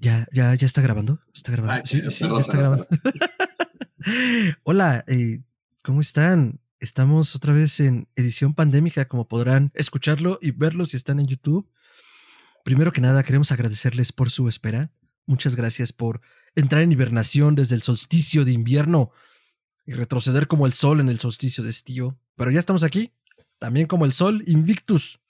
ya, ya, ya está grabando. Está grabando. sí, sí, ya está grabando. Hola, eh, ¿cómo están? Estamos otra vez en edición pandémica, como podrán escucharlo y verlo si están en YouTube. Primero que nada, queremos agradecerles por su espera. Muchas gracias por entrar en hibernación desde el solsticio de invierno y retroceder como el sol en el solsticio de estío. Pero ya estamos aquí, también como el sol, invictus,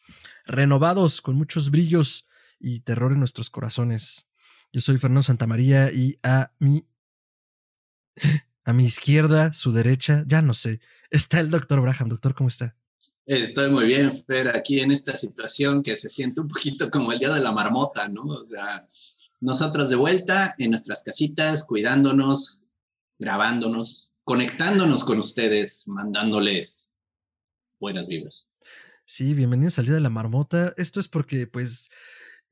renovados, con muchos brillos y terror en nuestros corazones. Yo soy Fernando Santamaría y a mi a mi izquierda, su derecha, ya no sé, está el doctor Braham. Doctor, ¿cómo está? Estoy muy bien, Fer, aquí en esta situación que se siente un poquito como el día de la marmota, ¿no? O sea, nosotros de vuelta en nuestras casitas, cuidándonos, grabándonos, conectándonos con ustedes, mandándoles buenas vibras. Sí, bienvenidos al Día de la Marmota. Esto es porque, pues,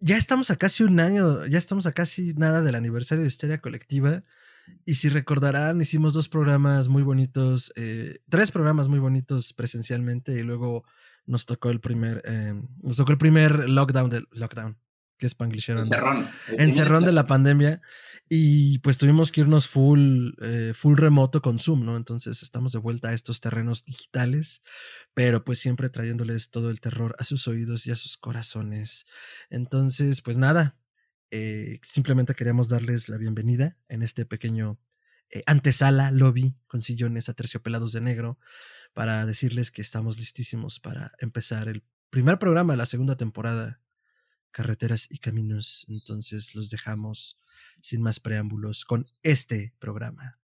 ya estamos a casi un año, ya estamos a casi nada del aniversario de Histeria Colectiva. Y si recordarán, hicimos dos programas muy bonitos, eh, tres programas muy bonitos presencialmente y luego nos tocó el primer, eh, nos tocó el primer lockdown del lockdown, que es Panglishero. Encerrón. Encerrón de la pandemia. Y pues tuvimos que irnos full, eh, full remoto con Zoom, ¿no? Entonces estamos de vuelta a estos terrenos digitales, pero pues siempre trayéndoles todo el terror a sus oídos y a sus corazones. Entonces, pues nada, eh, simplemente queríamos darles la bienvenida en este pequeño eh, antesala, lobby, con sillones aterciopelados de negro, para decirles que estamos listísimos para empezar el primer programa de la segunda temporada carreteras y caminos. Entonces los dejamos sin más preámbulos con este programa.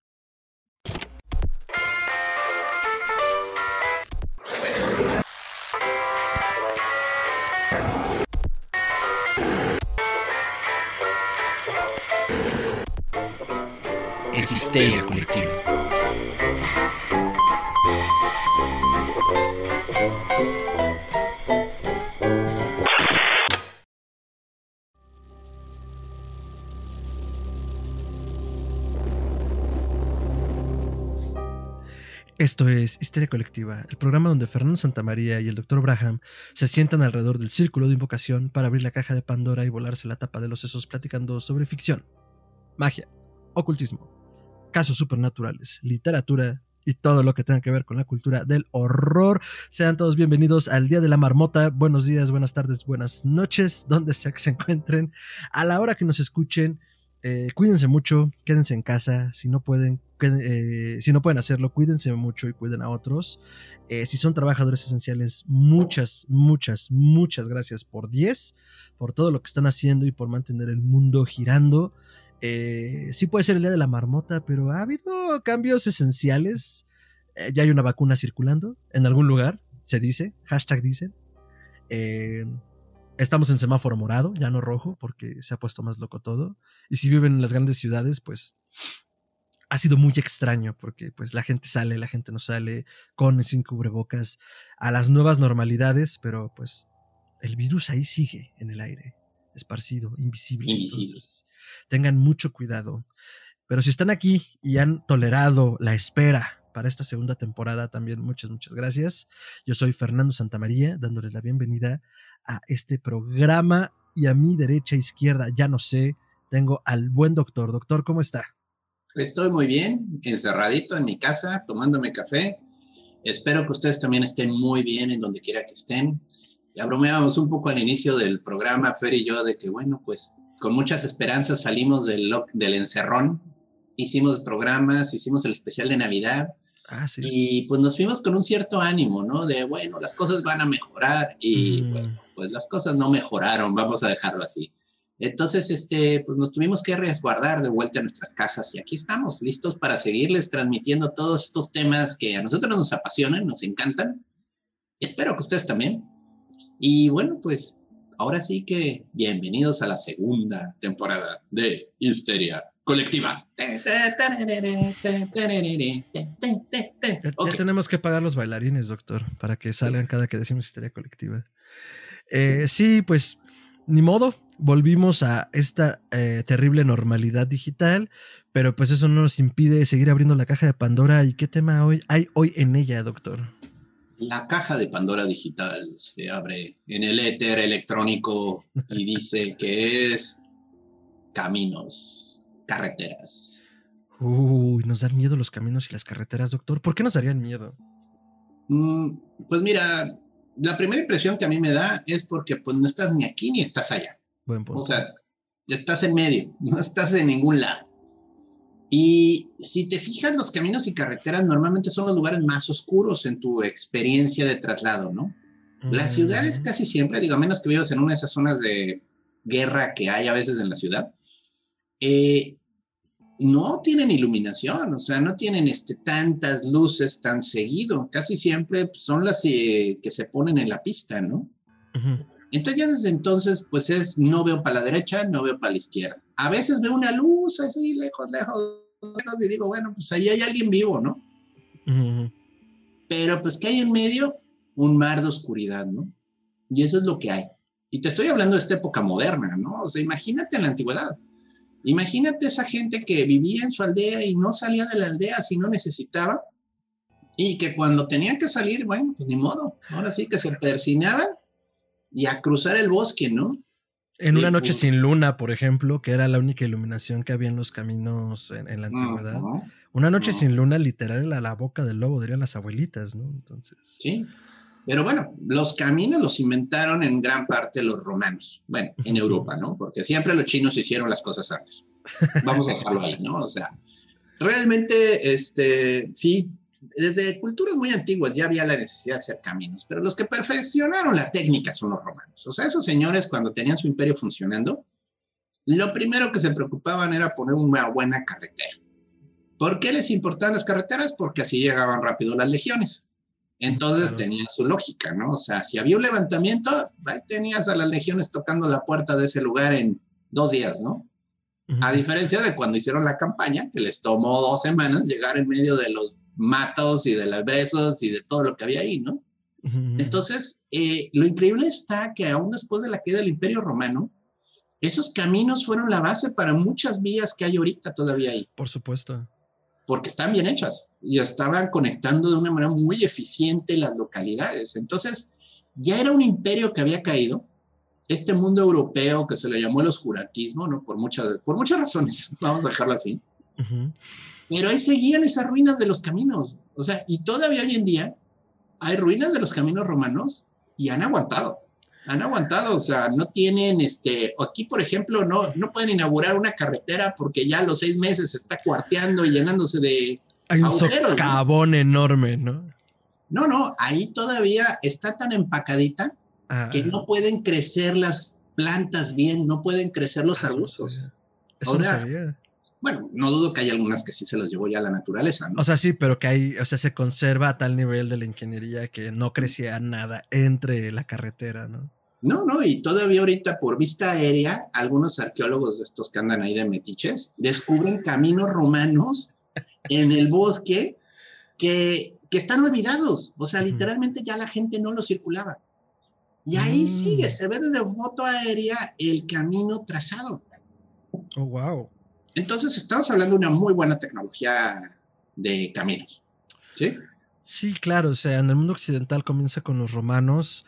Es histeria Esto es Histeria Colectiva, el programa donde Fernando Santamaría y el Dr. Braham se sientan alrededor del círculo de invocación para abrir la caja de Pandora y volarse la tapa de los sesos platicando sobre ficción, magia, ocultismo, casos supernaturales, literatura y todo lo que tenga que ver con la cultura del horror. Sean todos bienvenidos al Día de la Marmota. Buenos días, buenas tardes, buenas noches, donde sea que se encuentren. A la hora que nos escuchen, eh, cuídense mucho, quédense en casa, si no pueden, eh, si no pueden hacerlo, cuídense mucho y cuiden a otros. Eh, si son trabajadores esenciales, muchas, muchas, muchas gracias por 10, por todo lo que están haciendo y por mantener el mundo girando. sí puede ser el día de la marmota, pero ha habido cambios esenciales. ya hay una vacuna circulando en algún lugar, se dice, hashtag dicen. Estamos en semáforo morado, ya no rojo, porque se ha puesto más loco todo. Y si viven en las grandes ciudades, pues ha sido muy extraño, porque pues la gente sale, la gente no sale, con y sin cubrebocas, a las nuevas normalidades, pero pues el virus ahí sigue en el aire, esparcido, invisible. Entonces, tengan mucho cuidado. Pero si están aquí y han tolerado la espera para esta segunda temporada también muchas, muchas gracias. Yo soy Fernando Santamaría, dándoles la bienvenida a este programa y a mi derecha, izquierda, ya no sé, tengo al buen doctor. Doctor, ¿cómo está? Estoy muy bien, encerradito en mi casa, tomándome café. Espero que ustedes también estén muy bien en donde quiera que estén. Ya bromeábamos un poco al inicio del programa, Fer y yo, de que, bueno, pues con muchas esperanzas salimos del, del encerrón, hicimos programas, hicimos el especial de Navidad Ah, y pues nos fuimos con un cierto ánimo, ¿no? De, bueno, las cosas van a mejorar y mm. bueno, pues las cosas no mejoraron, vamos a dejarlo así. Entonces, este, pues nos tuvimos que resguardar de vuelta a nuestras casas y aquí estamos, listos para seguirles transmitiendo todos estos temas que a nosotros nos apasionan, nos encantan. Espero que ustedes también. Y bueno, pues ahora sí que bienvenidos a la segunda temporada de Histeria colectiva. Ya, tenemos que pagar los bailarines, doctor, para que salgan cada que decimos historia colectiva. Eh, sí, pues ni modo, volvimos a esta eh, terrible normalidad digital, pero pues eso no nos impide seguir abriendo la caja de Pandora. ¿Y qué tema hoy hay hoy en ella, doctor? La caja de Pandora digital se abre en el éter electrónico y dice que es caminos, carreteras. Uy, nos dan miedo los caminos y las carreteras, doctor. ¿Por qué nos darían miedo? Mm, pues mira, la primera impresión que a mí me da es porque pues no estás ni aquí ni estás allá. Buen punto. O sea, estás en medio, no estás en ningún lado. Y si te fijas, los caminos y carreteras normalmente son los lugares más oscuros en tu experiencia de traslado, ¿no? Las ciudades Mm, casi siempre, digo, a menos que vivas en una de esas zonas de guerra que hay a veces en la ciudad, eh, no tienen iluminación, o sea, no tienen este, tantas luces tan seguido. Casi siempre pues, son las eh, que se ponen en la pista, ¿no? Entonces ya desde entonces, pues es, no veo para la derecha, no veo para la izquierda. A veces veo una luz así lejos, lejos, lejos y digo, bueno, pues ahí hay alguien vivo, ¿no? Pero pues que hay en medio un mar de oscuridad, ¿no? Y eso es lo que hay. Y te estoy hablando de esta época moderna, ¿no? O sea, imagínate en la antigüedad. Imagínate esa gente que vivía en su aldea y no salía de la aldea si no necesitaba. Y que cuando tenían que salir, bueno, pues ni modo. Ahora sí que se persinaban y a cruzar el bosque, ¿no? En una noche pues. sin luna, por ejemplo, que era la única iluminación que había en los caminos en, en la antigüedad. Una noche sin luna, literal, a la boca del lobo, dirían las abuelitas, ¿no? Entonces. Sí. Pero bueno, los caminos los inventaron en gran parte los romanos. Bueno, en. Europa, ¿no? Porque siempre los chinos hicieron las cosas antes. Vamos a dejarlo ahí, ¿no? O sea, realmente, este, sí, desde culturas muy antiguas ya había la necesidad de hacer caminos, pero los que perfeccionaron la técnica son los romanos. O sea, esos señores cuando tenían su imperio funcionando, lo primero que se preocupaban era poner una buena carretera. ¿Por qué les importaban las carreteras? Porque así llegaban rápido las legiones. Entonces Claro. tenía su lógica, ¿no? O sea, si había un levantamiento, ahí tenías a las legiones tocando la puerta de ese lugar en dos días, ¿no? A diferencia de cuando hicieron la campaña, que les tomó dos semanas llegar en medio de los matos y de las brezos y de todo lo que había ahí, ¿no? Entonces, eh, lo increíble está que aún después de la caída del Imperio Romano, esos caminos fueron la base para muchas vías que hay ahorita todavía ahí, Por supuesto. Porque están bien hechas y estaban conectando de una manera muy eficiente las localidades. Entonces, ya era un imperio que había caído, este mundo europeo que se le llamó el oscurantismo, ¿no? Por muchas, por muchas razones, vamos a dejarlo así. Ujú. Pero ahí seguían esas ruinas de los caminos. O sea, y todavía hoy en día hay ruinas de los caminos romanos y han aguantado. Han aguantado, o sea, no tienen, este, aquí por ejemplo, no, no pueden inaugurar una carretera porque ya a los seis meses se está cuarteando y llenándose de... Hay un Agujeros, ¿no? socavón enorme, ¿no? No, no, ahí todavía está tan empacadita Ah, que no pueden crecer las plantas bien, no pueden crecer los ah, arbustos. sabía. Eso O no sea, sabía. Bueno, no dudo que hay algunas que sí se los llevó ya la naturaleza, ¿no? O sea, sí, pero que hay, o sea, se conserva a tal nivel de la ingeniería que no crecía nada entre la carretera, ¿no? No, no, y todavía ahorita por vista aérea, algunos arqueólogos de estos que andan ahí de metiches descubren caminos romanos en el bosque que, que están olvidados. O sea, literalmente ya la gente no los circulaba. Y ahí Mm. sigue, se ve desde foto aérea el camino trazado. Oh, wow. Entonces, estamos hablando de una muy buena tecnología de caminos. ¿Sí? Sí, claro, o sea, en el mundo occidental comienza con los romanos,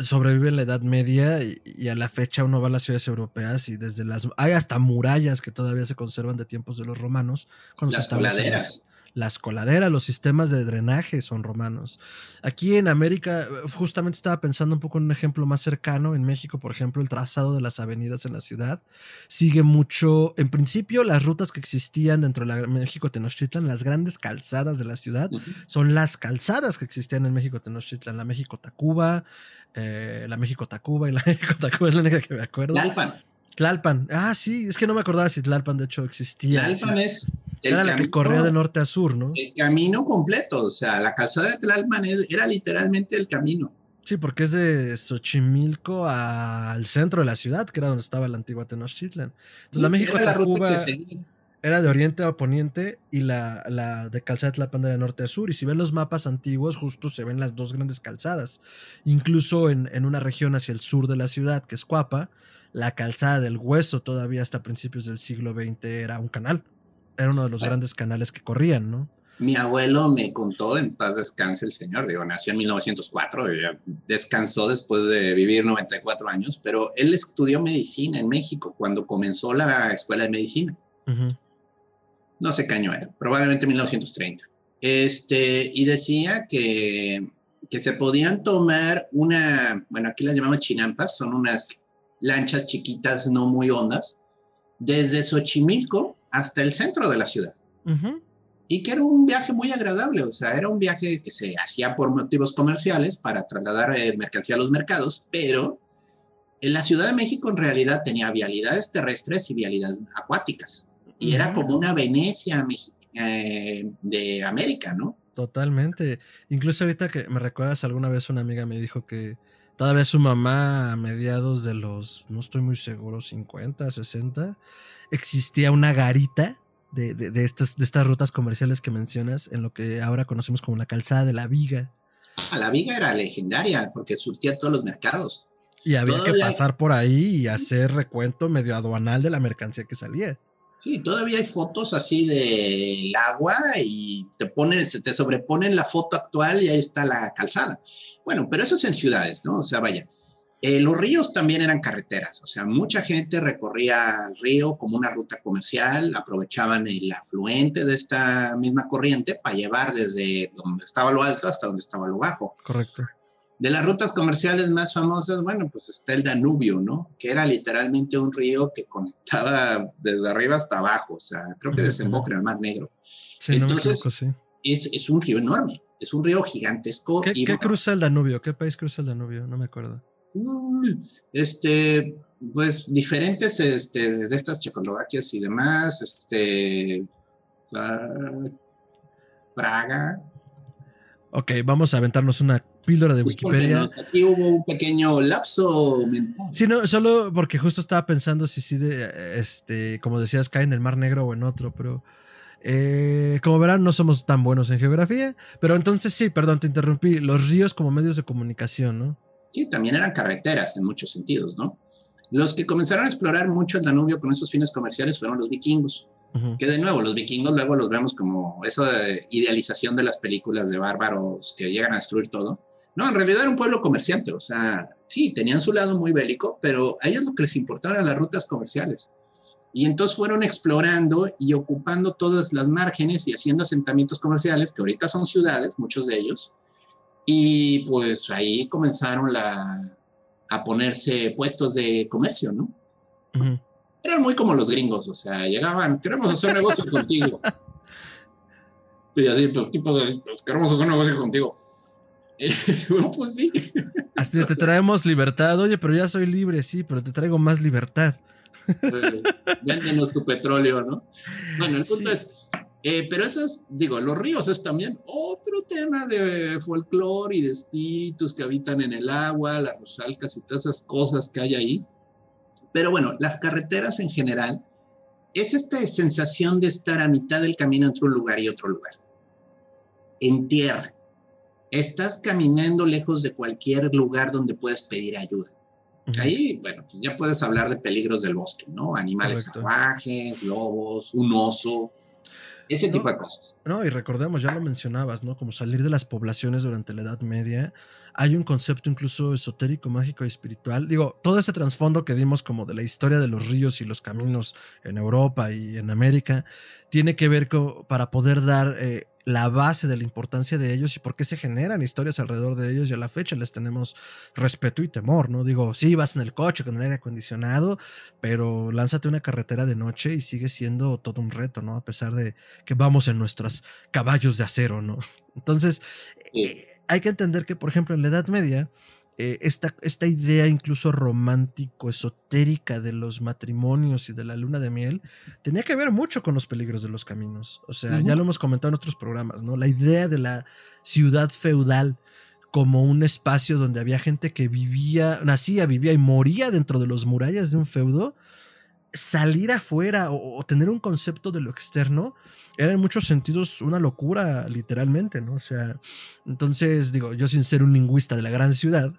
sobrevive la Edad Media y, y a la fecha uno va a las ciudades europeas y desde las... Hay hasta murallas que todavía se conservan de tiempos de los romanos. cuando Las coladeras. Las, coladeras, los sistemas de drenaje son romanos. Aquí en América, eh, justamente estaba pensando un poco en un ejemplo más cercano. En México, por ejemplo, el trazado de las avenidas en la ciudad sigue mucho, en principio, las rutas que existían dentro de la México Tenochtitlan, las grandes calzadas de la ciudad, son las calzadas que existían en México Tenochtitlan, la México Tacuba, eh, la México Tacuba y la México Tacuba es la única que me acuerdo. Tlalpan. Tlalpan. Ah, sí, es que no me acordaba si Tlalpan de hecho existía. Tlalpan es el Era la que corría de norte a sur, ¿no? El camino completo, o sea, la calzada de Tlalpan era literalmente el camino. Sí, porque es de Xochimilco al centro de la ciudad, que era donde estaba la antigua Tenochtitlan. Entonces la México era la ruta Tacuba que seguía. era de oriente a poniente y la, la de calzada de Tlalpan de norte a sur. Y si ven los mapas antiguos, justo se ven las dos grandes calzadas. Incluso en, en una región hacia el sur de la ciudad, que es Cuapa, la calzada del hueso todavía hasta principios del siglo XX era un canal. Era uno de los Bueno. grandes canales que corrían, ¿no? Mi abuelo me contó, en paz descanse el señor, digo, nació en 1904, descansó después de vivir 94 años, pero él estudió medicina en México cuando comenzó la escuela de medicina. No sé qué año era, probablemente 1930. Este, y decía que, que se podían tomar una, bueno, aquí las llamamos chinampas, son unas lanchas chiquitas, no muy hondas, desde Xochimilco hasta el centro de la ciudad. Y que era un viaje muy agradable, o sea, era un viaje que se hacía por motivos comerciales para trasladar eh, mercancía a los mercados, pero en la Ciudad de México en realidad tenía vialidades terrestres y vialidades acuáticas. Y era como una Venecia eh, de América, ¿no? Totalmente. Incluso ahorita que me recuerdas, alguna vez una amiga me dijo que todavía su mamá a mediados de los, no estoy muy seguro, 50, 60, existía una garita de, de, estas, de estas rutas comerciales que mencionas en lo que ahora conocemos como la calzada de la viga. Ah, la viga era legendaria porque surtía todos los mercados. Y había que pasar por ahí y hacer recuento medio aduanal de la mercancía que salía. Sí, todavía hay fotos así del agua y te ponen, se te sobreponen la foto actual y ahí está la calzada. Bueno, pero eso es en ciudades, ¿no? O sea, vaya, eh, los ríos también eran carreteras, o sea, mucha gente recorría el río como una ruta comercial, aprovechaban el afluente de esta misma corriente para llevar desde donde estaba lo alto hasta donde estaba lo bajo. Correcto. De las rutas comerciales más famosas, bueno, pues está el Danubio, ¿no? Que era literalmente un río que conectaba desde arriba hasta abajo, o sea, creo que desemboca en el Mar Negro. Sí, Entonces, no sí. es, es, un río enorme, es un río gigantesco. ¿Qué, ¿qué cruza el Danubio? ¿Qué país cruza el Danubio? No me acuerdo. Este, pues diferentes este, de estas Checoslovaquias y demás, este, Praga. Ok, vamos a aventarnos una píldora de Wikipedia. aquí hubo un pequeño lapso mental. Sí, no, solo porque justo estaba pensando si sí, de, este, como decías, cae en el Mar Negro o en otro, pero eh, como verán, no somos tan buenos en geografía, pero entonces sí, perdón, te interrumpí, los ríos como medios de comunicación, ¿no? sí, también eran carreteras en muchos sentidos, ¿no? Los que comenzaron a explorar mucho el Danubio con esos fines comerciales fueron los vikingos, que de nuevo, los vikingos luego los vemos como esa idealización de las películas de bárbaros que llegan a destruir todo. No, en realidad era un pueblo comerciante, o sea, sí, tenían su lado muy bélico, pero a ellos lo que les importaba eran las rutas comerciales. Y entonces fueron explorando y ocupando todas las márgenes y haciendo asentamientos comerciales, que ahorita son ciudades, muchos de ellos, y pues ahí comenzaron la, a ponerse puestos de comercio, ¿no? Eran muy como los gringos, o sea, llegaban, queremos hacer negocio contigo. Y así, pues, tipos, pues, queremos hacer negocio contigo. bueno, pues sí. Hasta te traemos libertad, oye, pero ya soy libre, sí, pero te traigo más libertad. Véndenos tu petróleo, ¿no? Bueno, el punto es, eh, pero eso es, digo, los ríos es también otro tema de folclore y de espíritus que habitan en el agua, las rosalcas y todas esas cosas que hay ahí. Pero bueno, las carreteras en general es esta sensación de estar a mitad del camino entre un lugar y otro lugar. En tierra. Estás caminando lejos de cualquier lugar donde puedes pedir ayuda. Ahí, bueno, pues ya puedes hablar de peligros del bosque, ¿no? Animales salvajes, lobos, un oso, ese tipo de cosas. No, y recordemos, ya lo mencionabas, ¿no? Como salir de las poblaciones durante la Edad Media. Hay un concepto incluso esotérico, mágico y espiritual. Digo, todo ese trasfondo que dimos como de la historia de los ríos y los caminos en Europa y en América, tiene que ver con, para poder dar eh, la base de la importancia de ellos y por qué se generan historias alrededor de ellos y a la fecha les tenemos respeto y temor, ¿no? Digo, sí, vas en el coche con el aire acondicionado, pero lánzate una carretera de noche y sigue siendo todo un reto, ¿no? A pesar de que vamos en nuestros caballos de acero, ¿no? Entonces, eh, hay que entender que, por ejemplo, en la Edad Media, eh, esta, esta, idea incluso romántico, esotérica de los matrimonios y de la luna de miel, tenía que ver mucho con los peligros de los caminos. O sea, ya lo hemos comentado en otros programas, ¿no? La idea de la ciudad feudal como un espacio donde había gente que vivía, nacía, vivía y moría dentro de los murallas de un feudo, salir afuera o, tener un concepto de lo externo era en muchos sentidos una locura, literalmente, ¿no? O sea, entonces, digo, yo sin ser un lingüista de la gran ciudad,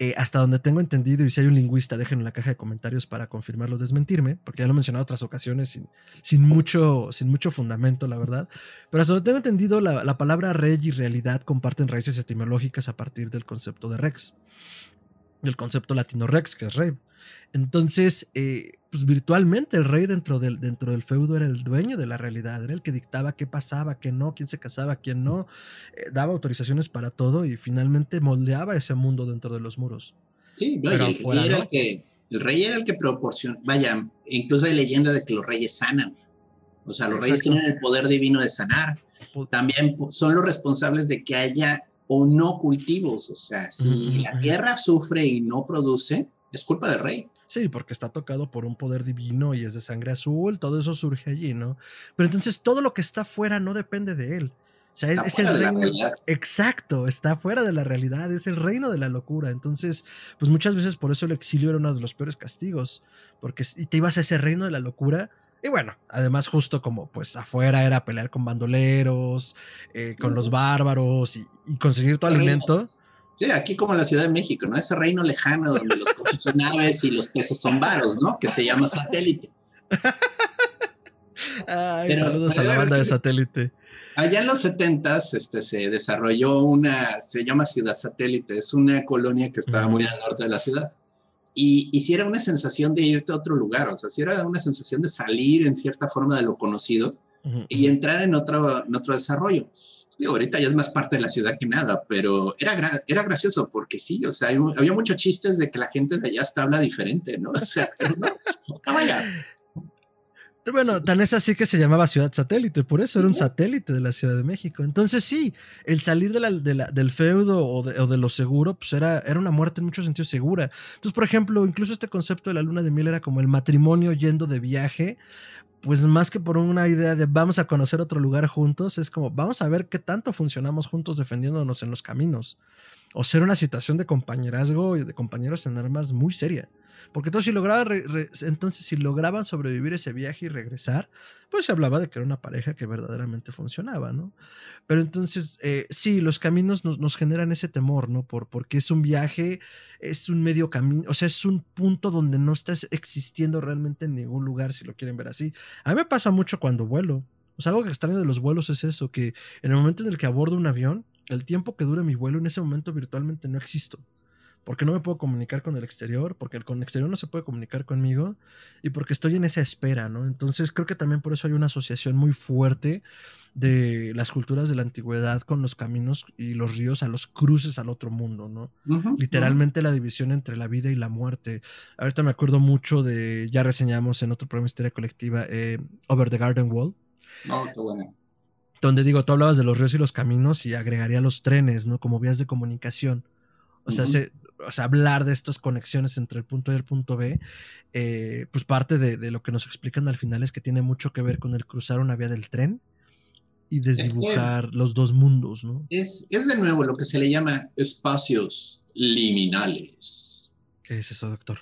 eh, hasta donde tengo entendido, y si hay un lingüista, déjenlo en la caja de comentarios para confirmarlo o desmentirme, porque ya lo he mencionado en otras ocasiones sin, sin, mucho, sin mucho fundamento, la verdad. Pero hasta donde tengo entendido, la, la palabra rey y realidad comparten raíces etimológicas a partir del concepto de rex, del concepto latino rex, que es rey. Entonces, eh, pues virtualmente el rey dentro del, dentro del feudo era el dueño de la realidad, era el que dictaba qué pasaba, qué no, quién se casaba, quién no, eh, daba autorizaciones para todo y finalmente moldeaba ese mundo dentro de los muros. Sí, no, Pero el, afuera, era ¿no? el, que, el rey era el que proporciona, vaya, incluso hay leyenda de que los reyes sanan, o sea, los Exacto. reyes tienen el poder divino de sanar, también son los responsables de que haya o no cultivos, o sea, si uh -huh. la tierra sufre y no produce, es culpa del rey. Sí, porque está tocado por un poder divino y es de sangre azul, todo eso surge allí, ¿no? Pero entonces todo lo que está fuera no depende de él. O sea, es, es, el reino. Exacto, está fuera de la realidad, es el reino de la locura. Entonces, pues muchas veces por eso el exilio era uno de los peores castigos, porque te ibas a ese reino de la locura. Y bueno, además justo como pues afuera era pelear con bandoleros, eh, con los bárbaros y, y conseguir tu alimento. Sí, aquí como en la Ciudad de México, ¿no? Ese reino lejano donde los coches son aves y los peces son varos, ¿no? Que se llama satélite. Ay, pero, saludos a la banda de satélite. Allá en los 70 este, se desarrolló una, se llama Ciudad Satélite, es una colonia que estaba uh -huh. muy al norte de la ciudad. Y, y si era una sensación de irte a otro lugar, o sea, si era una sensación de salir en cierta forma de lo conocido uh -huh. y entrar en otro, en otro desarrollo. Digo, ahorita ya es más parte de la ciudad que nada, pero era, gra era gracioso porque sí, o sea, hay, había muchos chistes de que la gente de allá hasta habla diferente, ¿no? O sea, pero no, no vaya. Bueno, tan es así que se llamaba Ciudad Satélite, por eso era un satélite de la Ciudad de México. Entonces sí, el salir de la, de la, del feudo o de, o de, lo seguro, pues era, era una muerte en muchos sentidos segura. Entonces, por ejemplo, incluso este concepto de la luna de miel era como el matrimonio yendo de viaje, pues más que por una idea de vamos a conocer otro lugar juntos, es como vamos a ver qué tanto funcionamos juntos defendiéndonos en los caminos. O ser una situación de compañerazgo y de compañeros en armas muy seria. Porque entonces si, lograban entonces si lograban sobrevivir ese viaje y regresar, pues se hablaba de que era una pareja que verdaderamente funcionaba, ¿no? Pero entonces, eh, sí, los caminos nos, nos, generan ese temor, ¿no? Por, porque es un viaje, es un medio camino, o sea, es un punto donde no estás existiendo realmente en ningún lugar, si lo quieren ver así. A mí me pasa mucho cuando vuelo. O sea, algo que extraño de los vuelos es eso, que en el momento en el que abordo un avión, el tiempo que dura mi vuelo, en ese momento virtualmente no existo porque no me puedo comunicar con el exterior, porque el, con el exterior no se puede comunicar conmigo y porque estoy en esa espera, ¿no? Entonces creo que también por eso hay una asociación muy fuerte de las culturas de la antigüedad con los caminos y los ríos a los cruces al otro mundo, ¿no? Uh -huh, Literalmente uh -huh. la división entre la vida y la muerte. Ahorita me acuerdo mucho de, ya reseñamos en otro programa de historia colectiva, eh, Over the Garden Wall. Oh, qué bueno donde digo, tú hablabas de los ríos y los caminos y agregaría los trenes, ¿no? Como vías de comunicación. O sea, uh -huh. se, o sea, hablar de estas conexiones entre el punto A y el punto B, eh, pues parte de, de, lo que nos explican al final es que tiene mucho que ver con el cruzar una vía del tren y desdibujar es que los dos mundos, ¿no? Es, es de nuevo lo que se le llama espacios liminales. ¿Qué es eso, doctor?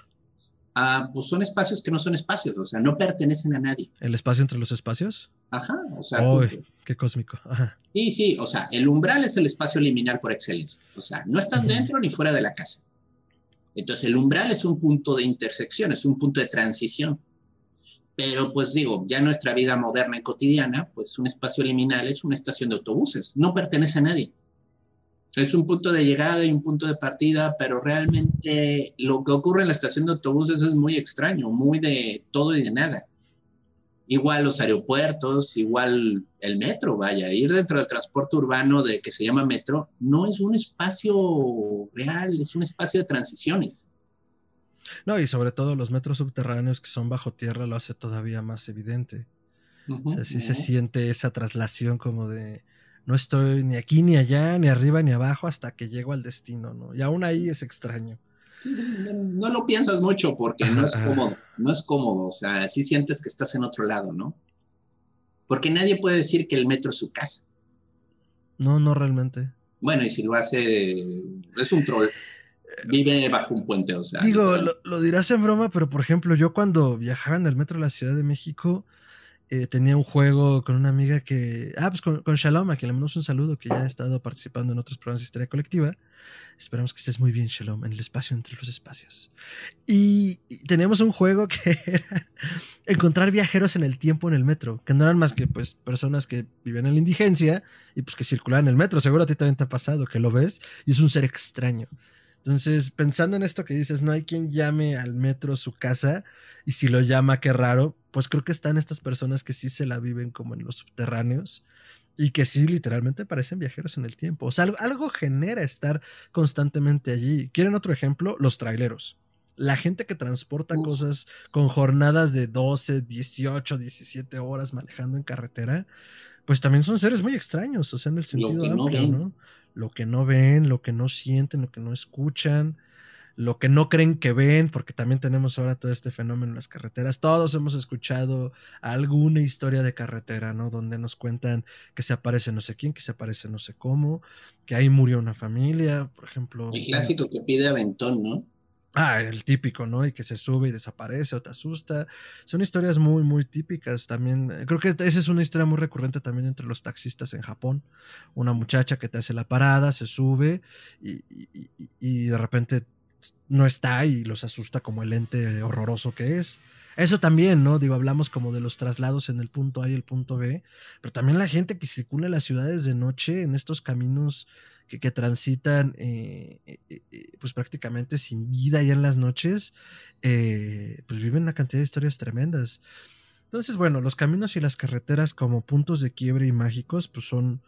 Ah, pues son espacios que no son espacios, o sea, no pertenecen a nadie. ¿El espacio entre los espacios? Ajá, o sea. Oh, qué cósmico. Ajá. Sí, sí, o sea, el umbral es el espacio liminal por excelencia. O sea, no estás dentro ni fuera de la casa. Entonces, el umbral es un punto de intersección, es un punto de transición. Pero, pues digo, ya nuestra vida moderna y cotidiana, pues un espacio liminal es una estación de autobuses, no pertenece a nadie. Es un punto de llegada y un punto de partida, pero realmente lo que ocurre en la estación de autobuses es muy extraño, muy de todo y de nada. Igual los aeropuertos, igual el metro, vaya, ir dentro del transporte urbano de que se llama metro, no es un espacio real, es un espacio de transiciones. No, y sobre todo los metros subterráneos que son bajo tierra lo hace todavía más evidente. Uh -huh, o sea, sí uh -huh. se siente esa traslación como de no estoy ni aquí ni allá, ni arriba ni abajo hasta que llego al destino, ¿no? Y aún ahí es extraño. No lo piensas mucho porque no es cómodo, no es cómodo, o sea, sí sientes que estás en otro lado, ¿no? Porque nadie puede decir que el metro es su casa. No, no realmente. Bueno, y si lo hace, es un troll. vive bajo un puente, o sea. Digo, lo, lo, dirás en broma, pero por ejemplo, yo cuando viajaba en el metro de la Ciudad de México, eh, tenía un juego con una amiga que. Ah, pues con, con, Shalom, a quien le mandamos un saludo, que ya ha estado participando en otros programas de historia colectiva. Esperamos que estés muy bien, Shalom, en el espacio entre los espacios. Y, y teníamos un juego que era encontrar viajeros en el tiempo en el metro, que no eran más que pues personas que viven en la indigencia y pues que circulan en el metro. Seguro a ti también te ha pasado que lo ves y es un ser extraño. Entonces, pensando en esto que dices, no hay quien llame al metro su casa, y si lo llama, qué raro, pues creo que están estas personas que sí se la viven como en los subterráneos y que sí literalmente parecen viajeros en el tiempo. O sea, algo, algo genera estar constantemente allí. ¿Quieren otro ejemplo? Los traileros. La gente que transporta Uf. cosas con jornadas de 12, 18, 17 horas manejando en carretera, pues también son seres muy extraños, o sea, en el sentido amplio, no, ¿no? Lo que no ven, lo que no sienten, lo que no escuchan lo que no creen que ven, porque también tenemos ahora todo este fenómeno en las carreteras. Todos hemos escuchado alguna historia de carretera, ¿no? Donde nos cuentan que se aparece no sé quién, que se aparece no sé cómo, que ahí murió una familia, por ejemplo. El clásico que pide aventón, ¿no? Ah, el típico, ¿no? Y que se sube y desaparece o te asusta. Son historias muy, muy típicas también. Creo que esa es una historia muy recurrente también entre los taxistas en Japón. Una muchacha que te hace la parada, se sube y, y, y de repente no está y los asusta como el ente horroroso que es. Eso también, ¿no? Digo, hablamos como de los traslados en el punto A y el punto B, pero también la gente que circula en las ciudades de noche, en estos caminos que, que transitan, eh, eh, pues prácticamente sin vida ya en las noches, eh, pues viven una cantidad de historias tremendas. Entonces, bueno, los caminos y las carreteras como puntos de quiebre y mágicos, pues son,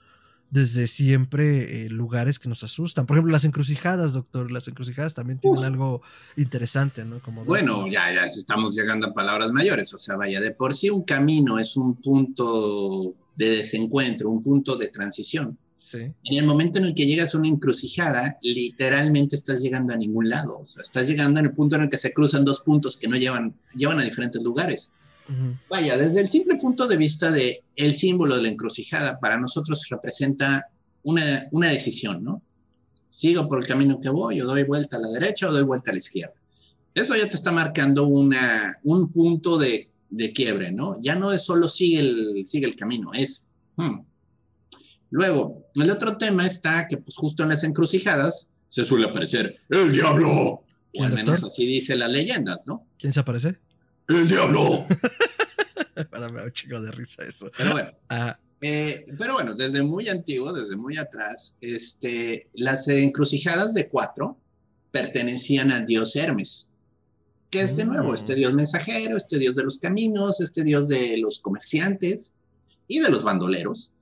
desde siempre eh, lugares que nos asustan. Por ejemplo, las encrucijadas, doctor. Las encrucijadas también tienen Uf. algo interesante, ¿no? Como bueno, ya, ya estamos llegando a palabras mayores. O sea, vaya, de por sí un camino es un punto de desencuentro, un punto de transición. Sí. En el momento en el que llegas a una encrucijada, literalmente estás llegando a ningún lado. O sea, estás llegando en el punto en el que se cruzan dos puntos que no llevan, llevan a diferentes lugares. Uh -huh. Vaya, desde el simple punto de vista de el símbolo de la encrucijada, para nosotros representa una, una decisión, ¿no? Sigo por el camino que voy, o doy vuelta a la derecha o doy vuelta a la izquierda. Eso ya te está marcando una, un punto de, de quiebre, ¿no? Ya no es solo sigue el, sigue el camino, es... Hmm. Luego, el otro tema está que pues justo en las encrucijadas se suele aparecer el diablo. O al menos así dice las leyendas, ¿no? ¿Quién se aparece? ¡El diablo! Para me da un chico de risa eso. Pero bueno, ah. eh, pero bueno, desde muy antiguo, desde muy atrás, este, las encrucijadas de cuatro pertenecían al dios Hermes, que es de nuevo este dios mensajero, este dios de los caminos, este dios de los comerciantes y de los bandoleros.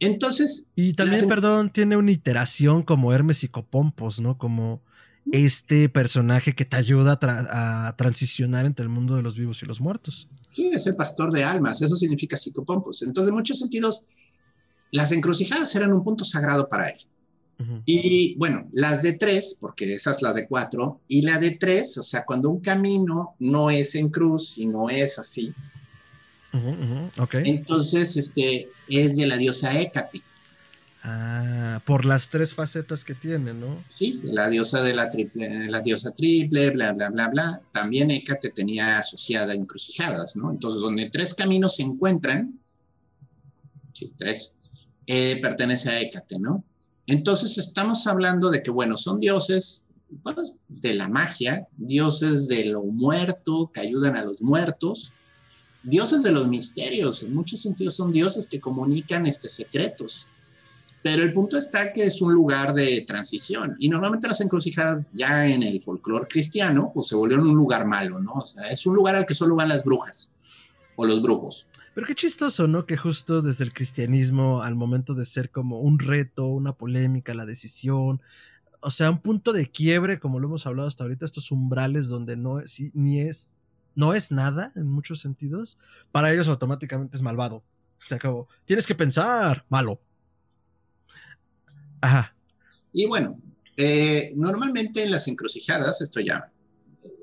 Entonces. Y también, perdón, tiene una iteración como Hermes y Copompos, ¿no? Como este personaje que te ayuda a, tra a, transicionar entre el mundo de los vivos y los muertos. Sí, es el pastor de almas, eso significa psicopompos. Entonces, en muchos sentidos, las encrucijadas eran un punto sagrado para él. Uh -huh. Y bueno, las de tres, porque esa es la de cuatro, y la de tres, o sea, cuando un camino no es en cruz y no es así, uh -huh, uh -huh. Okay. entonces este, es de la diosa Hécate. Ah, por las tres facetas que tiene, ¿no? Sí, la diosa de la triple, la diosa triple, bla, bla, bla, bla. También Hécate tenía asociada encrucijadas, ¿no? Entonces, donde tres caminos se encuentran, sí, tres, eh, pertenece a Hécate, ¿no? Entonces, estamos hablando de que, bueno, son dioses pues, de la magia, dioses de lo muerto, que ayudan a los muertos, dioses de los misterios, en muchos sentidos son dioses que comunican este, secretos pero el punto está que es un lugar de transición y normalmente las encrucijadas ya en el folclore cristiano pues se volvieron un lugar malo, ¿no? O sea, es un lugar al que solo van las brujas o los brujos. Pero qué chistoso, ¿no? Que justo desde el cristianismo al momento de ser como un reto, una polémica, la decisión, o sea, un punto de quiebre, como lo hemos hablado hasta ahorita, estos umbrales donde no es, ni es, no es nada en muchos sentidos, para ellos automáticamente es malvado. Se acabó. Tienes que pensar, malo. Ajá. Y bueno, eh, normalmente en las encrucijadas, esto ya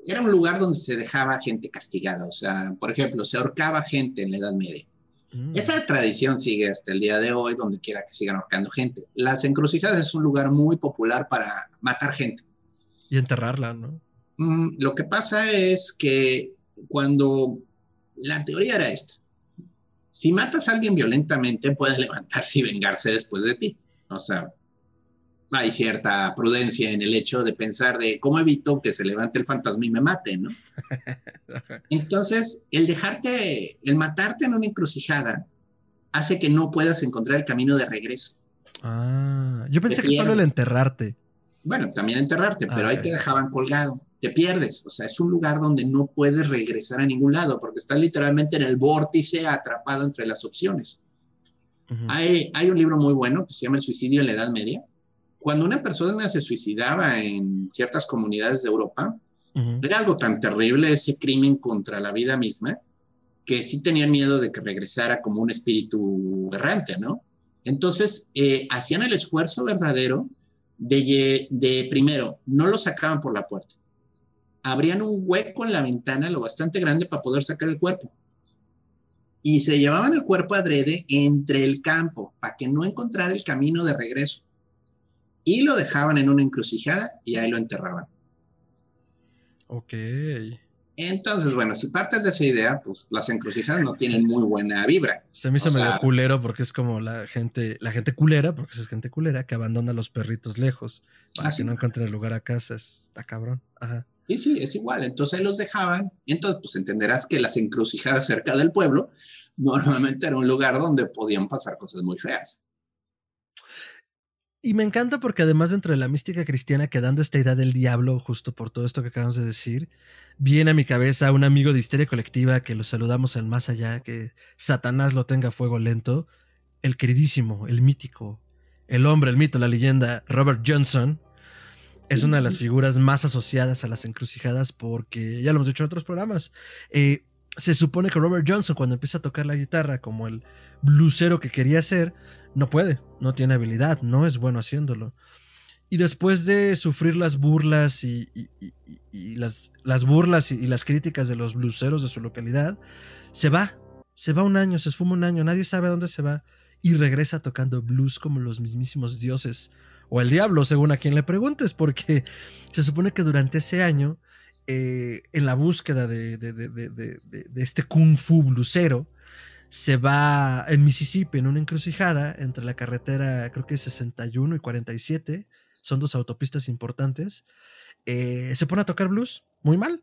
era un lugar donde se dejaba gente castigada, o sea, por ejemplo, se ahorcaba gente en la Edad Media. Mm. Esa tradición sigue hasta el día de hoy, donde quiera que sigan ahorcando gente. Las encrucijadas es un lugar muy popular para matar gente. Y enterrarla, ¿no? Mm, lo que pasa es que cuando la teoría era esta, si matas a alguien violentamente, puede levantarse y vengarse después de ti. O sea, hay cierta prudencia en el hecho de pensar de cómo evito que se levante el fantasma y me mate, ¿no? Entonces, el dejarte, el matarte en una encrucijada hace que no puedas encontrar el camino de regreso. Ah, yo pensé que solo el enterrarte. Bueno, también enterrarte, pero ahí te dejaban colgado. Te pierdes, o sea, es un lugar donde no puedes regresar a ningún lado porque estás literalmente en el vórtice atrapado entre las opciones. hay, hay un libro muy bueno que se llama El suicidio en la Edad Media, cuando una persona se suicidaba en ciertas comunidades de Europa, era algo tan terrible ese crimen contra la vida misma que sí tenían miedo de que regresara como un espíritu errante, ¿no? Entonces, eh, hacían el esfuerzo verdadero de, de, primero, no lo sacaban por la puerta. Abrían un hueco en la ventana lo bastante grande para poder sacar el cuerpo. Y se llevaban el cuerpo adrede entre el campo para que no encontrara el camino de regreso y lo dejaban en una encrucijada y ahí lo enterraban. Ok. Entonces, bueno, si partes de esa idea, pues las encrucijadas no tienen muy buena vibra. Se me hizo medio culero porque es como la gente, la gente culera, porque es gente culera, que abandona a los perritos lejos para ah, que no encuentren el lugar a casa. Está cabrón. Ajá. Sí, sí, es igual. Entonces ahí los dejaban. Y entonces, pues entenderás que las encrucijadas cerca del pueblo normalmente era un lugar donde podían pasar cosas muy feas. Y me encanta porque además dentro de la mística cristiana, quedando esta idea del diablo, justo por todo esto que acabamos de decir, viene a mi cabeza un amigo de Histeria Colectiva que lo saludamos al más allá, que Satanás lo tenga a fuego lento, el queridísimo, el mítico, el hombre, el mito, la leyenda, Robert Johnson, es una de las figuras más asociadas a las encrucijadas porque ya lo hemos dicho en otros programas. Eh, se supone que Robert Johnson, cuando empieza a tocar la guitarra como el blusero que quería ser, no puede, no tiene habilidad, no es bueno haciéndolo. Y después de sufrir las burlas y, las, las, burlas y, las críticas de los bluseros de su localidad, se va, se va un año, se esfuma un año, nadie sabe a dónde se va y regresa tocando blues como los mismísimos dioses o el diablo, según a quien le preguntes, porque se supone que durante ese año, eh, en la búsqueda de, de, de este kung fu blusero, se va en Mississippi en una encrucijada entre la carretera, creo que es 61 y 47, son dos autopistas importantes, eh, se pone a tocar blues muy mal.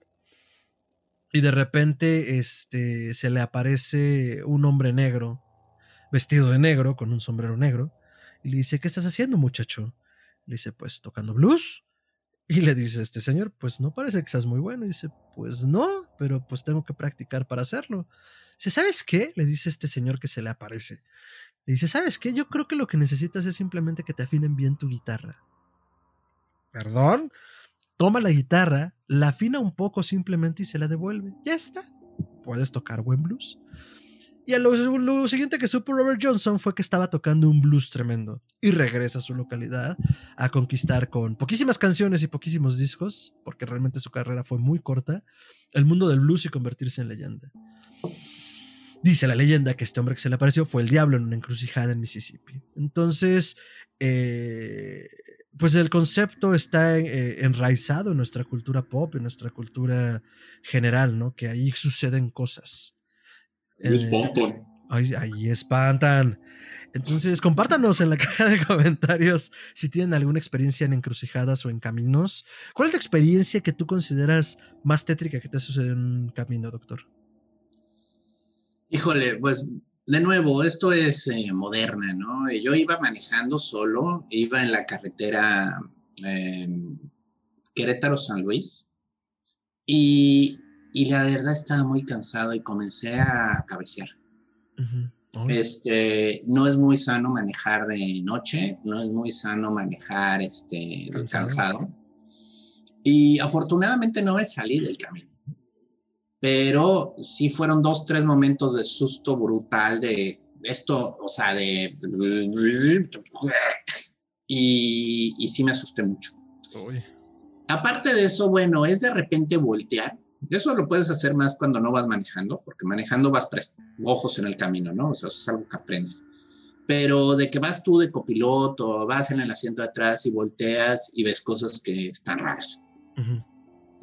Y de repente este, se le aparece un hombre negro, vestido de negro, con un sombrero negro, y le dice, ¿qué estás haciendo muchacho? Le dice, pues tocando blues. Y le dice este señor, pues no parece que seas muy bueno. Y dice, pues no, pero pues tengo que practicar para hacerlo. Dice, ¿sabes qué? Le dice este señor que se le aparece. Le dice, ¿sabes qué? Yo creo que lo que necesitas es simplemente que te afinen bien tu guitarra. ¿Perdón? Toma la guitarra, la afina un poco simplemente y se la devuelve. Ya está. Puedes tocar buen blues. Y lo, siguiente que supo Robert Johnson fue que estaba tocando un blues tremendo y regresa a su localidad a conquistar con poquísimas canciones y poquísimos discos, porque realmente su carrera fue muy corta, el mundo del blues y convertirse en leyenda. Dice la leyenda que este hombre que se le apareció fue el diablo en una encrucijada en Mississippi. Entonces, eh, pues el concepto está eh, enraizado en nuestra cultura pop, en nuestra cultura general, ¿no? Que ahí suceden cosas. Eh, espantan. Ahí, espantan. Entonces, compártanos en la caja de comentarios si tienen alguna experiencia en encrucijadas o en caminos. ¿Cuál es la experiencia que tú consideras más tétrica que te ha sucedido en un camino, doctor? Híjole, pues de nuevo, esto es eh, moderna, ¿no? Yo iba manejando solo, iba en la carretera em, Querétaro-San Luis y y la verdad estaba muy cansado y comencé a cabecear. Este, no es muy sano manejar de noche, no es muy sano manejar este, cansado. Y afortunadamente no me salí del camino. Pero sí fueron dos, tres momentos de susto brutal de esto, o sea, de... Y, y sí me asusté mucho. Aparte de eso, bueno, es de repente voltear eso lo puedes hacer más cuando no vas manejando, porque manejando vas ojos en el camino, ¿no? O sea, eso es algo que aprendes. Pero de que vas tú de copiloto, vas en el asiento de atrás y volteas y ves cosas que están raras.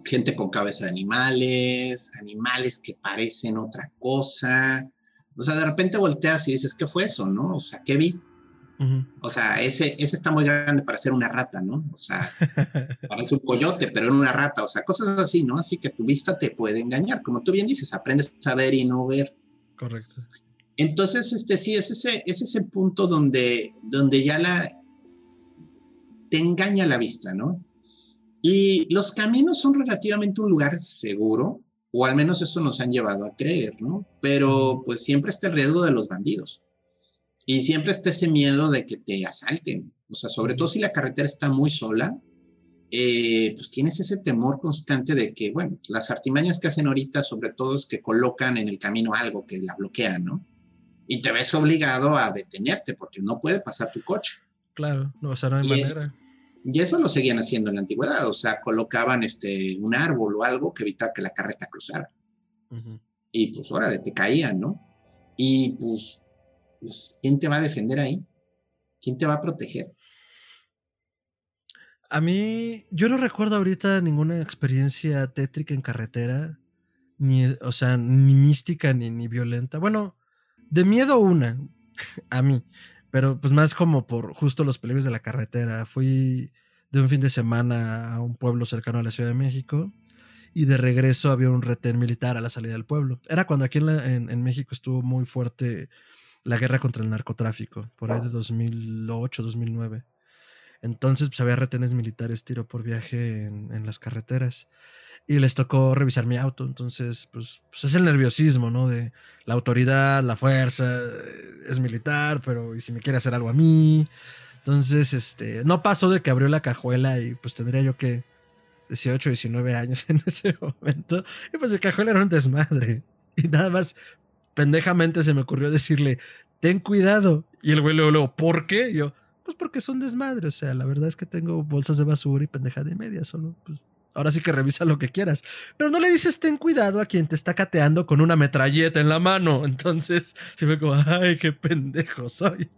Gente con cabeza de animales, animales que parecen otra cosa. O sea, de repente volteas y dices, ¿qué fue eso, no? O sea, ¿qué vi? O sea, ese, ese está muy grande para ser una rata, ¿no? O sea, parece un coyote, pero en una rata, o sea, cosas así, ¿no? Así que tu vista te puede engañar. Como tú bien dices, aprendes a ver y no ver. Correcto. Entonces, este sí, es ese, es ese punto donde, donde ya la te engaña la vista, ¿no? Y los caminos son relativamente un lugar seguro, o al menos eso nos han llevado a creer, ¿no? Pero pues siempre está el riesgo de los bandidos. Y siempre está ese miedo de que te asalten. O sea, sobre todo si la carretera está muy sola, eh, pues tienes ese temor constante de que, bueno, las artimañas que hacen ahorita, sobre todo es que colocan en el camino algo que la bloquea, ¿no? Y te ves obligado a detenerte porque no puede pasar tu coche. Claro, no, o sea, no hay Y es- manera. Y eso lo seguían haciendo en la antigüedad, o sea, colocaban este, un árbol o algo que evitara que la carreta cruzara. Ujú. Y pues, órale, te caían, ¿no? Y pues, pues, ¿quién te va a defender ahí? ¿Quién te va a proteger? A mí, yo no recuerdo ahorita ninguna experiencia tétrica en carretera, ni, o sea, ni mística ni, ni violenta. Bueno, de miedo una, a mí, pero pues más como por justo los peligros de la carretera. Fui de un fin de semana a un pueblo cercano a la Ciudad de México y de regreso había un retén militar a la salida del pueblo. Era cuando aquí en, la- en- en México estuvo muy fuerte la guerra contra el narcotráfico, por ahí de 2008, 2009. Entonces, pues había retenes militares tiro por viaje en, en las carreteras. Y les tocó revisar mi auto. Entonces, pues, pues es el nerviosismo, ¿no? De la autoridad, la fuerza, eh, es militar, pero ¿y si me quiere hacer algo a mí? Entonces, este, no pasó de que abrió la cajuela y pues tendría yo que 18, 19 años en ese momento. Y pues mi cajuela era un desmadre. Y nada más, pendejamente se me ocurrió decirle, ten cuidado. Y el güey luego, ¿por qué? Y yo, pues porque es un desmadre. O sea, la verdad es que tengo bolsas de basura y pendejada y media. Solo, pues, ahora sí que revisa lo que quieras. Pero no le dices ten cuidado a quien te está cateando con una metralleta en la mano. Entonces, se ve como, ay, qué pendejo soy.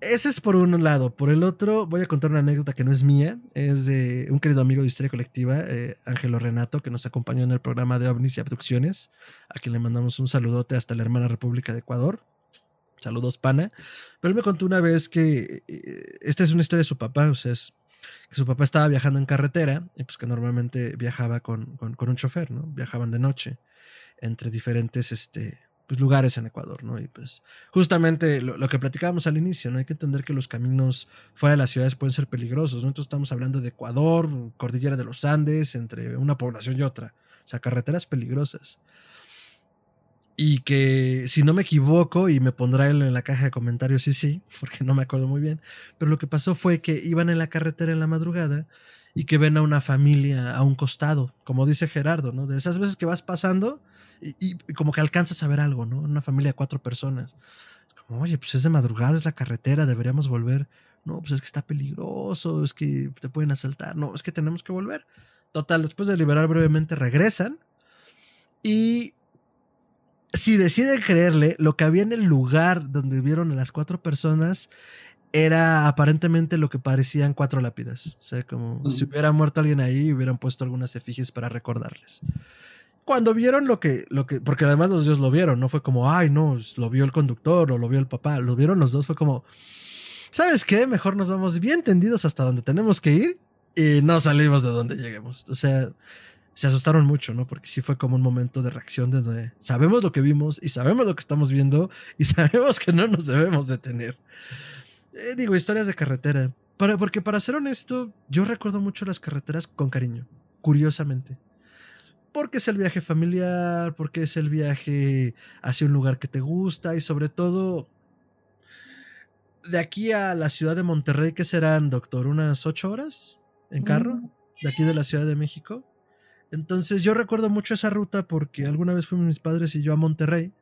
Ese es por un lado. Por el otro, voy a contar una anécdota que no es mía. Es de un querido amigo de Historia Colectiva, eh, Ángelo Renato, que nos acompañó en el programa de OVNIs y Abducciones. A quien le mandamos un saludote hasta la hermana República de Ecuador. Saludos, pana. Pero él me contó una vez que eh, esta es una historia de su papá, o sea, es que su papá estaba viajando en carretera y pues que normalmente viajaba con, con, con un chofer, ¿no? Viajaban de noche entre diferentes este, pues, lugares en Ecuador, ¿no? Y pues justamente lo, lo que platicábamos al inicio, ¿no? Hay que entender que los caminos fuera de las ciudades pueden ser peligrosos, ¿no? Entonces estamos hablando de Ecuador, cordillera de los Andes, entre una población y otra, o sea, carreteras peligrosas y que si no me equivoco y me pondrá él en la caja de comentarios sí sí porque no me acuerdo muy bien pero lo que pasó fue que iban en la carretera en la madrugada y que ven a una familia a un costado como dice Gerardo no de esas veces que vas pasando y, como que alcanzas a ver algo no una familia de cuatro personas. Es como oye pues es de madrugada es la carretera deberíamos volver no pues es que está peligroso es que te pueden asaltar no es que tenemos que volver total después de liberar brevemente regresan y si deciden creerle, lo que había en el lugar donde vieron a las cuatro personas era aparentemente lo que parecían cuatro lápidas. O sea, como si hubiera muerto alguien ahí y hubieran puesto algunas efigies para recordarles. Cuando vieron lo que, lo que, porque además los dos lo vieron, no fue como, ay, no, lo vio el conductor o lo vio el papá, lo vieron los dos, fue como, ¿sabes qué? Mejor nos vamos bien tendidos hasta donde tenemos que ir y no salimos de donde lleguemos. O sea, se asustaron mucho, ¿no? Porque sí fue como un momento de reacción de donde sabemos lo que vimos y sabemos lo que estamos viendo y sabemos que no nos debemos detener. Eh, digo, historias de carretera. Para, porque para ser honesto, yo recuerdo mucho las carreteras con cariño, curiosamente. Porque es el viaje familiar, porque es el viaje hacia un lugar que te gusta y sobre todo de aquí a la ciudad de Monterrey, que serán, doctor? ¿Unas ocho horas en carro? Mm. De aquí de la Ciudad de México. Entonces yo recuerdo mucho esa ruta porque alguna vez fuimos mis padres y yo a Monterrey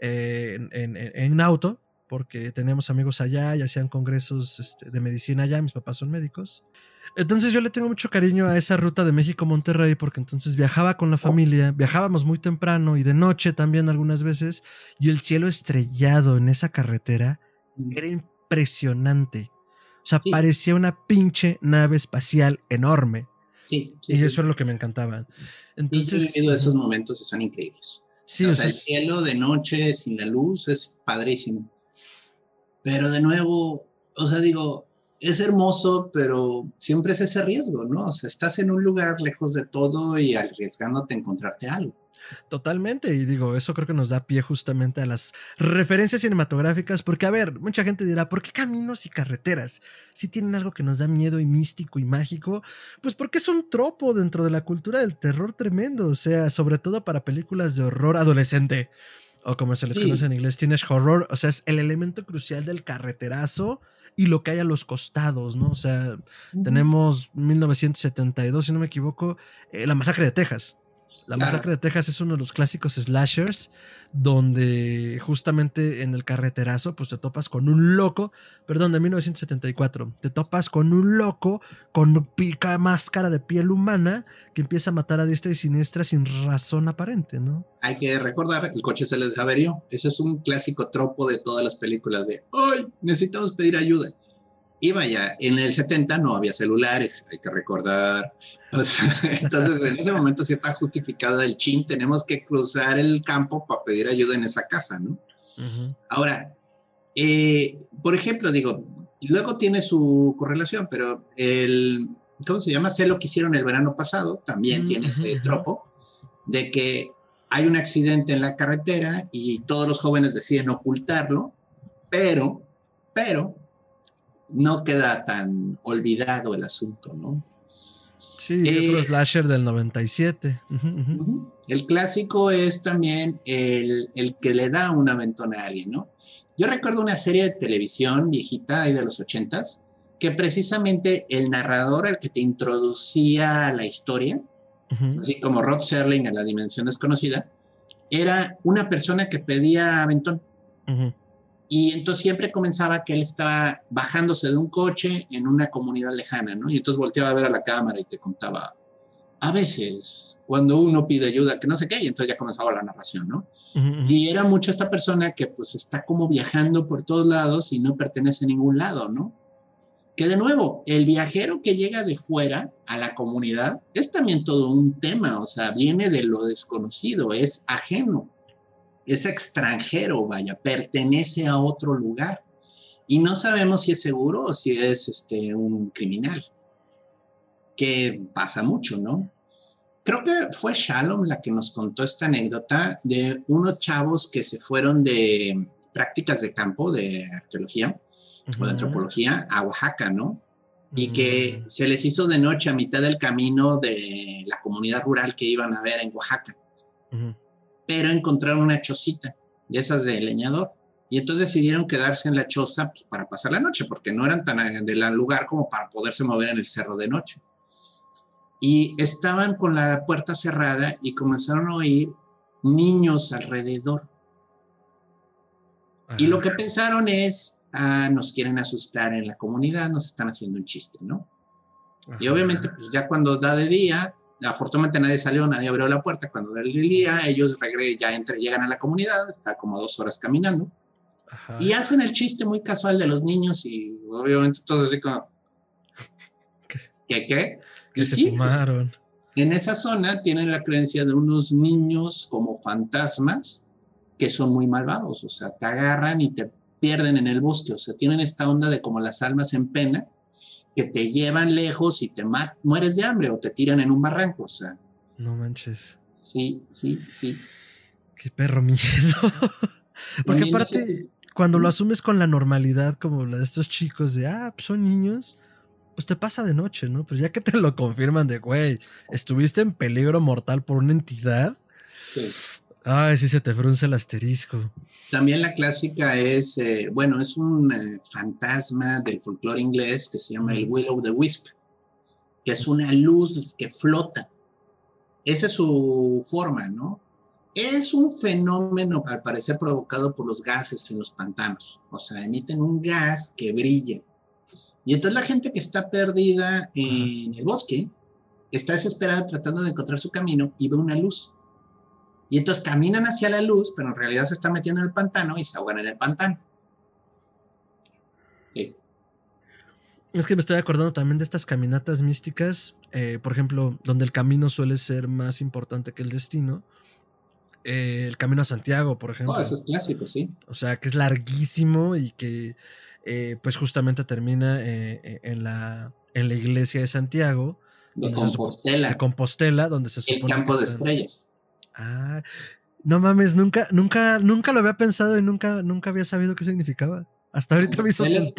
eh, en, en- en- en auto, porque teníamos amigos allá y hacían congresos este, de medicina allá, mis papás son médicos. Entonces yo le tengo mucho cariño a esa ruta de México-Monterrey porque entonces viajaba con la familia, viajábamos muy temprano y de noche también algunas veces y el cielo estrellado en esa carretera era impresionante. O sea, Sí. parecía una pinche nave espacial enorme. Sí, sí, y sí. eso es lo que me encantaba. Y Entonces, vivido esos momentos y son increíbles. sí, o sea, el cielo de noche sin la luz es padrísimo. Pero de nuevo, o sea, digo, es hermoso, pero siempre es ese riesgo, ¿no? O sea, estás en un lugar lejos de todo y arriesgándote a encontrarte algo. Totalmente, y digo, eso creo que nos da pie justamente a las referencias cinematográficas, porque a ver, mucha gente dirá, ¿por qué caminos y carreteras? Si tienen algo que nos da miedo y místico y mágico, pues porque es un tropo dentro de la cultura del terror tremendo, o sea, sobre todo para películas de horror adolescente, o como se les Sí. conoce en inglés, teenage horror, o sea, es el elemento crucial del carreterazo y lo que hay a los costados, ¿no? O sea, tenemos 1972, si no me equivoco, eh, la masacre de Texas. La masacre de Texas es uno de los clásicos slashers donde justamente en el carreterazo pues te topas con un loco, perdón, de 1974, te topas con un loco con pica máscara de piel humana que empieza a matar a diestra y siniestra sin razón aparente, ¿no? Hay que recordar, el coche se les averió. Ese es un clásico tropo de todas las películas de, ¡ay! Necesitamos pedir ayuda. Y vaya, en el 70 no había celulares, hay que recordar. O sea, entonces, en ese momento sí está justificado el chin, tenemos que cruzar el campo para pedir ayuda en esa casa, ¿no? Ahora, eh, por ejemplo, digo, luego tiene su correlación, pero el, ¿cómo se llama? Sé lo que hicieron el verano pasado, también Mm, tiene ujú, ese tropo de que hay un accidente en la carretera y todos los jóvenes deciden ocultarlo, pero, pero, no queda tan olvidado el asunto, ¿no? Sí, y otro Eh, slasher del 97. Ujú, ujú. Ujú. El clásico es también el, el que le da una ventona a alguien, ¿no? Yo recuerdo una serie de televisión viejita ahí de los ochentas, que precisamente el narrador, el que te introducía a la historia, así como Rod Serling en La Dimensión Desconocida, era una persona que pedía aventón. Y entonces siempre comenzaba que él estaba bajándose de un coche en una comunidad lejana, ¿no? Y entonces volteaba a ver a la cámara y te contaba, a veces, cuando uno pide ayuda, que no sé qué, y entonces ya comenzaba la narración, ¿no? Ujú, ujú. Y era mucho esta persona que pues está como viajando por todos lados y no pertenece a ningún lado, ¿no? Que de nuevo, el viajero que llega de fuera a la comunidad es también todo un tema, o sea, viene de lo desconocido, es ajeno, es extranjero, vaya, pertenece a otro lugar. Y no sabemos si es seguro o si es este, un criminal, que pasa mucho, ¿no? Creo que fue Shalom la que nos contó esta anécdota de unos chavos que se fueron de prácticas de campo, de arqueología o de antropología, a Oaxaca, ¿no? Y que Mm. se les hizo de noche a mitad del camino de la comunidad rural que iban a ver en Oaxaca, Ujú. Pero encontraron una chocita de esas de leñador. Y entonces decidieron quedarse en la choza pues, para pasar la noche, porque no eran tan a- del lugar como para poderse mover en el cerro de noche. Y estaban con la puerta cerrada y comenzaron a oír niños alrededor. Y lo que pensaron es, ah, nos quieren asustar en la comunidad, nos están haciendo un chiste, ¿no? Y obviamente, pues ya cuando da de día, afortunadamente nadie salió, nadie abrió la puerta. Cuando da el día, ellos regre ya entre, llegan a la comunidad, está como dos horas caminando, Ajá. y hacen el chiste muy casual de los niños y obviamente todos así como, ¿Qué? ¿qué que se sí, pues, fumaron. en esa zona tienen la creencia de unos niños como fantasmas que son muy malvados, o sea, te agarran y te pierden en el bosque, o sea, tienen esta onda de como las almas en pena, que te llevan lejos y te mueres de hambre o te tiran en un barranco, o sea, No manches. sí, sí, sí. Qué perro miedo. Porque aparte, cuando lo asumes con la normalidad, como la de estos chicos de, ah, pues son niños, pues te pasa de noche, ¿no? Pero ya que te lo confirman de, güey, estuviste en peligro mortal por una entidad, sí. Ay, sí se te frunce el asterisco. También la clásica es, eh, bueno, es un eh, fantasma del folclore inglés que se llama el. Willow the Wisp, que es una luz que flota. Esa es su forma, ¿no? Es un fenómeno, al parecer, provocado por los gases en los pantanos. O sea, emiten un gas que brilla. Y entonces la gente que está perdida en el bosque está desesperada tratando de encontrar su camino y ve una luz. Y entonces caminan hacia la luz, pero en realidad se está metiendo en el pantano y se ahogan en el pantano. Sí. Es que me estoy acordando también de estas caminatas místicas, eh, por ejemplo, donde el camino suele ser más importante que el destino. Eh, el camino a Santiago, por ejemplo. Oh, eso es clásico, sí. O sea, que es larguísimo y que eh, pues justamente termina en, la, en la iglesia de Santiago. De se Compostela. de Compostela, donde se el supone campo que de están- estrellas. Ah, no mames, nunca, nunca, nunca lo había pensado y nunca, nunca había sabido qué significaba. Hasta ahorita me hizo. Es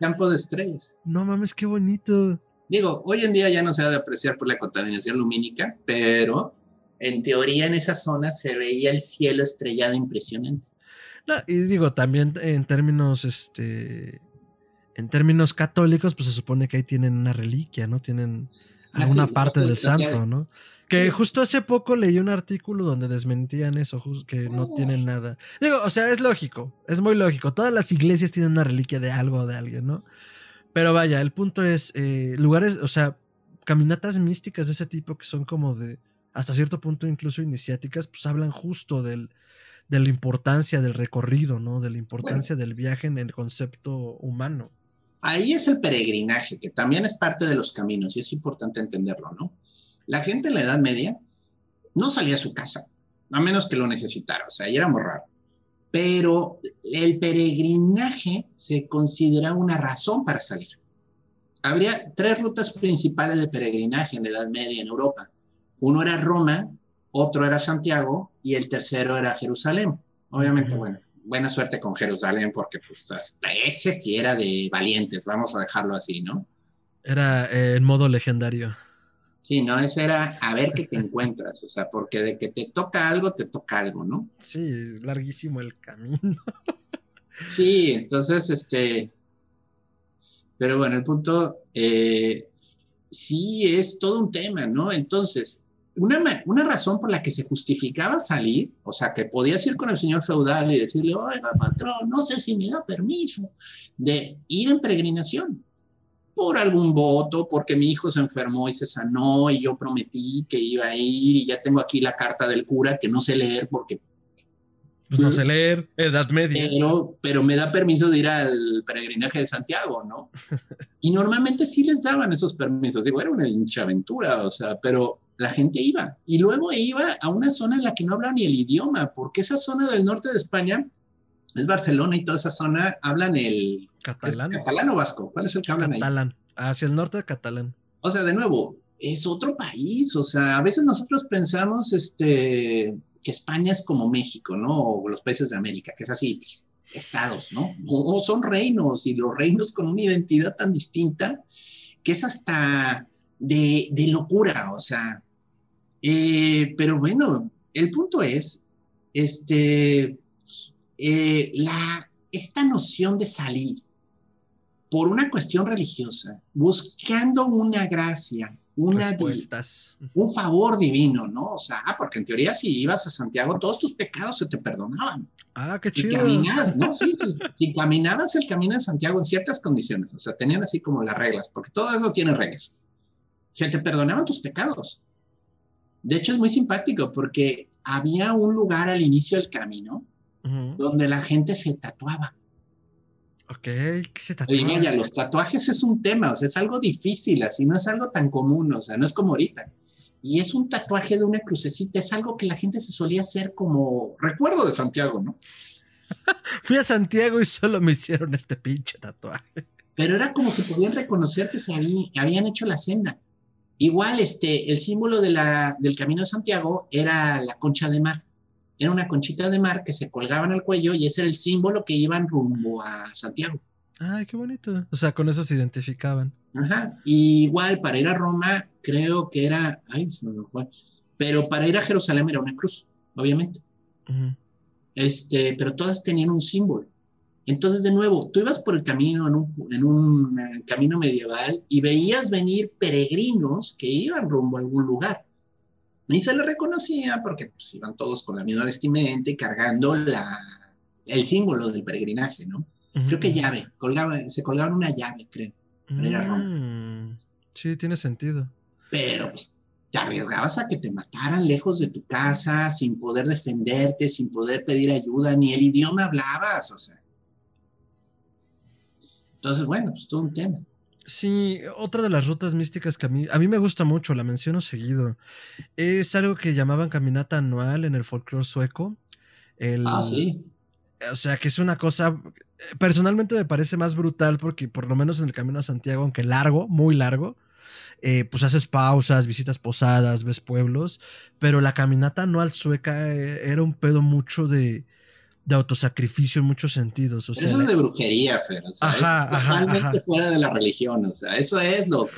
campo de estrellas. No mames, qué bonito. Digo, hoy en día ya no se ha de apreciar por la contaminación lumínica, pero en teoría en esa zona se veía el cielo estrellado impresionante. No, y digo, también en términos, este, en términos católicos, pues se supone que ahí tienen una reliquia, ¿no? Tienen Ah, alguna sí, parte la- del santo, ¿no? Que justo hace poco leí un artículo donde desmentían eso, que no tienen nada. Digo, o sea, es lógico, es muy lógico. Todas las iglesias tienen una reliquia de algo o de alguien, ¿no? Pero vaya, el punto es, eh, lugares, o sea, caminatas místicas de ese tipo que son como de, hasta cierto punto incluso iniciáticas, pues hablan justo del, de la importancia del recorrido, ¿no? De la importancia del viaje en el concepto humano. Ahí es el peregrinaje, que también es parte de los caminos y es importante entenderlo, ¿no? La gente en la Edad Media no salía a su casa, a menos que lo necesitara, o sea, ahí era muy raro. Pero el peregrinaje se consideraba una razón para salir. Habría tres rutas principales de peregrinaje en la Edad Media en Europa. Uno era Roma, otro era Santiago y el tercero era Jerusalén. Obviamente, bueno, buena suerte con Jerusalén porque pues hasta ese sí era de valientes, vamos a dejarlo así, ¿no? Era eh, en modo legendario. Sí, no, ese era a ver qué te encuentras, o sea, porque de que te toca algo, te toca algo, ¿no? Sí, larguísimo el camino. Sí, entonces, este, pero bueno, el punto, eh, sí es todo un tema, ¿no? Entonces, una, una razón por la que se justificaba salir, o sea, que podías ir con el señor feudal y decirle, oiga, patrón, no sé si me da permiso de ir en peregrinación por algún voto, porque mi hijo se enfermó y se sanó y yo prometí que iba a ir y ya tengo aquí la carta del cura que no sé leer porque Pues no sé leer, Edad Media. pero, pero me da permiso de ir al peregrinaje de Santiago, ¿no? Y normalmente sí les daban esos permisos. Digo, era una hincha aventura, o sea, pero la gente iba. Y luego iba a una zona en la que no hablaba ni el idioma, porque esa zona del norte de España es Barcelona y toda esa zona hablan el Catalán. ¿es catalán o vasco. ¿Cuál es el que hablan ahí? Catalán. Hacia el norte Catalán. O sea, de nuevo, es otro país. O sea, a veces nosotros pensamos este, que España es como México, ¿no? O los países de América, que es así, estados, ¿no? O, o son reinos y los reinos con una identidad tan distinta que es hasta de, de locura, o sea. Eh, pero bueno, el punto es, este, eh, la, esta noción de salir por una cuestión religiosa, buscando una gracia, una Respuestas. un favor divino, ¿no? O sea, ah, porque en teoría si ibas a Santiago, todos tus pecados se te perdonaban. Ah, qué Y chido. caminabas, ¿no? Sí, pues, si caminabas el camino de Santiago en ciertas condiciones, o sea, tenían así como las reglas, porque todo eso tiene reglas. Se te perdonaban tus pecados. De hecho, es muy simpático porque había un lugar al inicio del camino donde la gente se tatuaba. Ok, ¿qué se tatúa? Oye, vaya, los tatuajes es un tema, o sea, es algo difícil, así no es algo tan común, o sea, no es como ahorita. Y es un tatuaje de una crucecita, es algo que la gente se solía hacer como recuerdo de Santiago, ¿no? Fui a Santiago y solo me hicieron este pinche tatuaje. Pero era como si podían reconocer que se habían hecho la senda. Igual, este, el símbolo de la, del Camino de Santiago era la concha de mar. Era una conchita de mar que se colgaban al cuello y ese era el símbolo que iban rumbo a Santiago. Ay, qué bonito. O sea, con eso se identificaban. Ajá. Y igual para ir a Roma, creo que era, ay, se me fue. Pero para ir a Jerusalén era una cruz, obviamente. Este, pero todas tenían un símbolo. Entonces, de nuevo, tú ibas por el camino, en un, en un eh, camino medieval, y veías venir peregrinos que iban rumbo a algún lugar. Y se les reconocía porque pues, iban todos con la misma vestimenta y cargando la, el símbolo del peregrinaje, ¿no? Creo que llave, colgaba, se colgaban una llave, creo. para ir a Roma. Mm, Sí, tiene sentido. pero pues, te arriesgabas a que te mataran lejos de tu casa, sin poder defenderte, sin poder pedir ayuda, ni el idioma hablabas, o sea. Entonces, bueno, pues todo un tema. Sí, otra de las rutas místicas que a mí, a mí me gusta mucho, la menciono seguido, es algo que llamaban caminata anual en el folclore sueco. El, Ah, sí. O sea, que es una cosa, personalmente me parece más brutal porque por lo menos en el Camino a Santiago, aunque largo, muy largo, eh, pues haces pausas, visitas posadas, ves pueblos, pero la caminata anual sueca eh, era un pedo mucho de, de autosacrificio en muchos sentidos. O Pero sea, eso es de brujería, Fer. O sea, Ajá, es totalmente ajá. fuera de la religión. O sea, eso es lo.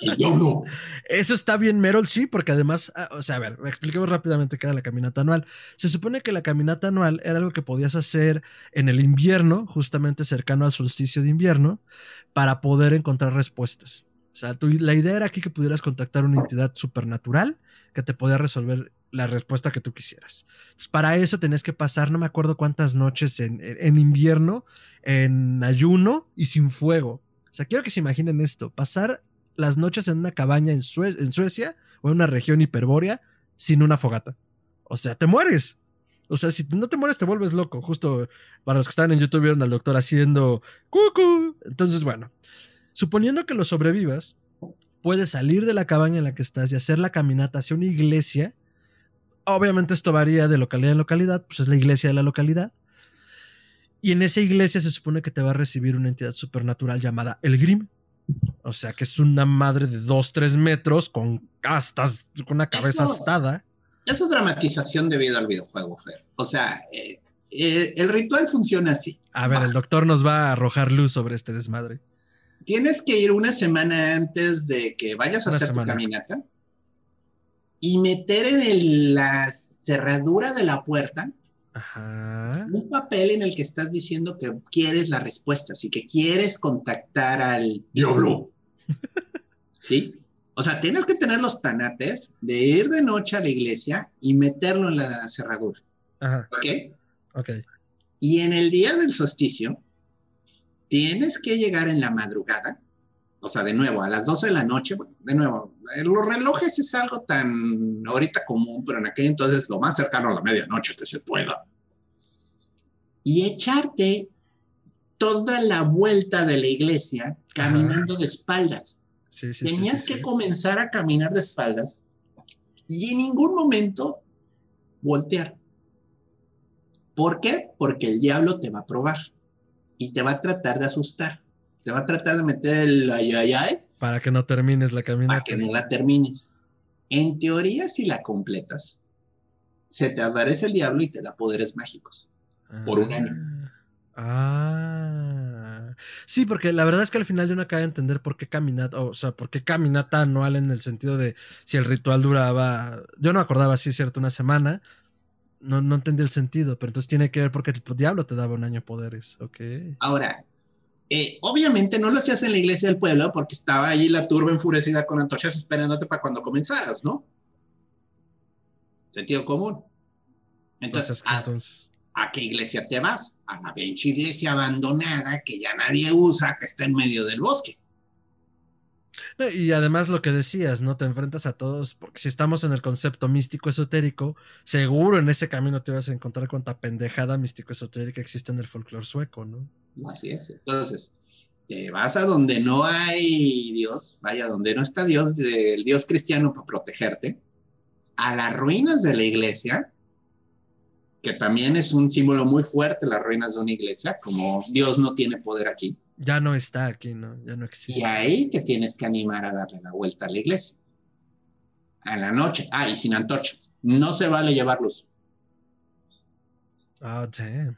El diablo. Eso está bien, Merol, sí, porque además, ah, o sea, a ver, expliquemos rápidamente qué era la caminata anual. Se supone que la caminata anual era algo que podías hacer en el invierno, justamente cercano al solsticio de invierno, para poder encontrar respuestas. O sea, tú- la idea era aquí que pudieras contactar una entidad supernatural que te podía resolver la respuesta que tú quisieras. Para eso tenías que pasar, no me acuerdo cuántas noches en, en invierno, en ayuno y sin fuego. O sea, quiero que se imaginen esto, pasar las noches en una cabaña en, en Suecia o en una región hiperbórea sin una fogata. O sea, te mueres. O sea, si no te mueres, te vuelves loco. Justo para los que están en YouTube vieron al doctor haciendo cucu. Entonces, bueno, suponiendo que lo sobrevivas, puedes salir de la cabaña en la que estás y hacer la caminata hacia una iglesia. Obviamente esto varía de localidad en localidad, pues es la iglesia de la localidad. Y en esa iglesia se supone que te va a recibir una entidad supernatural llamada el Grim. O sea, que es una madre de 2, 3 metros con astas, con una cabeza Eso- astada. Eso es dramatización debido al videojuego, Fer. O sea, eh, eh, el ritual funciona así. A ver, Va. el doctor nos va a arrojar luz sobre este desmadre. Tienes que ir una semana antes de que vayas a Una hacer semana. tu caminata y meter en el- la cerradura de la puerta Ajá. un papel en el que estás diciendo que quieres la respuesta, así que quieres contactar al diablo. ¿Sí? O sea, tienes que tener los tanates de ir de noche a la iglesia y meterlo en la cerradura, Ajá. ¿ok? Ok. Y en el día del solsticio, tienes que llegar en la madrugada, o sea, de nuevo, a las 12 de la noche, de nuevo, eh, los relojes es algo tan ahorita común, pero en aquel entonces lo más cercano a la medianoche que se pueda. Y echarte toda la vuelta de la iglesia caminando de espaldas. Sí, sí, sí, Tenías sí, que comenzar a caminar de espaldas y en ningún momento voltear. ¿Por qué? Porque el diablo te va a probar y te va a tratar de asustar. Te va a tratar de meter el ay, ay, ay Para que no termines la para caminata. que no la termines. En teoría, si la completas, se te aparece el diablo y te da poderes mágicos. por un año. Ah. Sí, porque la verdad es que al final yo no acabo de entender por qué caminata, o sea, por qué caminata anual en el sentido de si el ritual duraba, yo no acordaba si es cierto, una semana. No, no entendí el sentido, pero entonces tiene que ver porque el diablo te daba un año poderes, ok. Ahora, eh, obviamente no lo hacías en la iglesia del pueblo porque estaba allí la turba enfurecida con antorchas esperándote para cuando comenzaras, ¿no? Sentido común. Entonces, ¿a, a qué iglesia te vas? A la pinche iglesia abandonada que ya nadie usa, que está en medio del bosque. Y además lo que decías, ¿no? Te enfrentas a todos, porque si estamos en el concepto místico esotérico, seguro en ese camino te vas a encontrar cuanta pendejada místico esotérica existe en el folclore sueco, ¿no? Así es. Entonces, te vas a donde no hay Dios, vaya, donde no está Dios, el Dios cristiano para protegerte, a las ruinas de la iglesia, que también es un símbolo muy fuerte, las ruinas de una iglesia, como Dios no tiene poder aquí. Ya no está aquí, ¿no? Ya no Y existe. ahí te tienes que animar a darle la vuelta a la iglesia. A la noche. Ah, y sin antorchas. No se vale llevar luz. Ah, damn.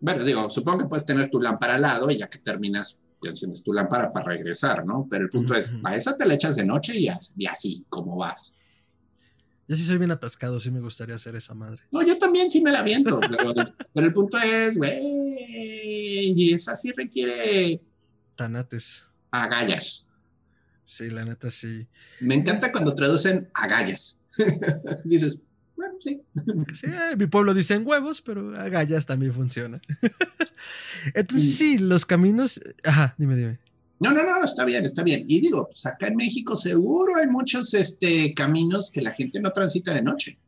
Bueno, digo, supongo que puedes tener tu lámpara al lado y ya que terminas, ya enciendes tu lámpara para regresar, ¿no? Pero el punto es, a esa te la echas de noche y, y así, como vas. Yo sí soy bien atascado, sí me gustaría hacer esa madre. No, yo también sí me la viento, pero, pero el punto es, güey, y esa sí requiere Tanates. agallas. Sí, la neta sí. Me encanta cuando traducen agallas. Dices, bueno, sí. Sí, mi pueblo dicen huevos, pero agallas también funciona. Entonces, sí, los caminos. Ajá, dime, dime. No, no, no, está bien, está bien. Y digo, pues acá en México seguro hay muchos este, caminos que la gente no transita de noche.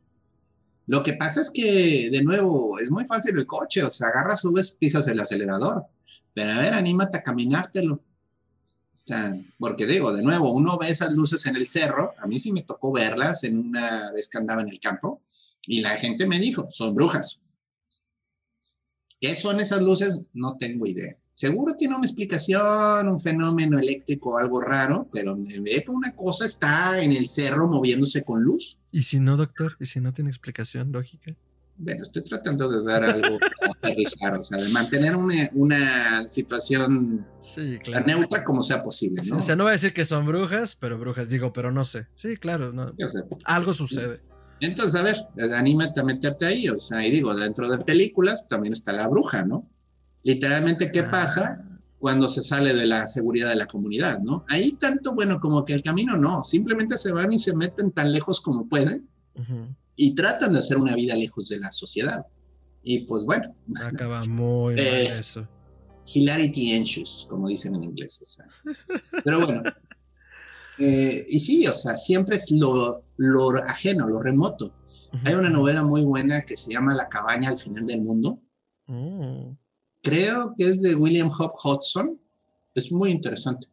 Lo que pasa es que, de nuevo, es muy fácil el coche, o sea, agarras, subes, pisas el acelerador. Pero a ver, anímate a caminártelo. sea, porque digo, de nuevo, uno ve esas luces en el cerro, a mí sí me tocó verlas en una vez que andaba en el campo, y la gente me dijo, son brujas. ¿Qué son esas luces? No tengo idea. Seguro tiene una explicación, un fenómeno eléctrico algo raro, pero me ve que una cosa está en el cerro moviéndose con luz. ¿Y si no, doctor? ¿Y si no tiene explicación lógica? Bueno, estoy tratando de dar algo aterrizar, o sea, de mantener una, una situación Sí, tan claro. neutra como sea posible, Sí, ¿no? o sea, no voy a decir que son brujas, pero brujas, digo, pero no sé. Sí, claro, no. Algo sucede. Entonces, a ver, anímate a meterte ahí, o sea, y digo, dentro de películas también está la bruja, ¿no? Literalmente, ¿qué Ah. pasa cuando se sale de la seguridad de la comunidad, ¿no? Ahí tanto, bueno, como que el camino no, simplemente se van y se meten tan lejos como pueden y tratan de hacer una vida lejos de la sociedad. Y pues bueno, Acaba muy mal Eh, eso. hilarity anxious, como dicen en inglés. o sea. Pero bueno. eh, y sí, o sea, siempre es lo, lo ajeno, lo remoto. Hay una novela muy buena que se llama La cabaña al final del mundo. Mm. Creo que es de William Hop Hodgson. Es muy interesante.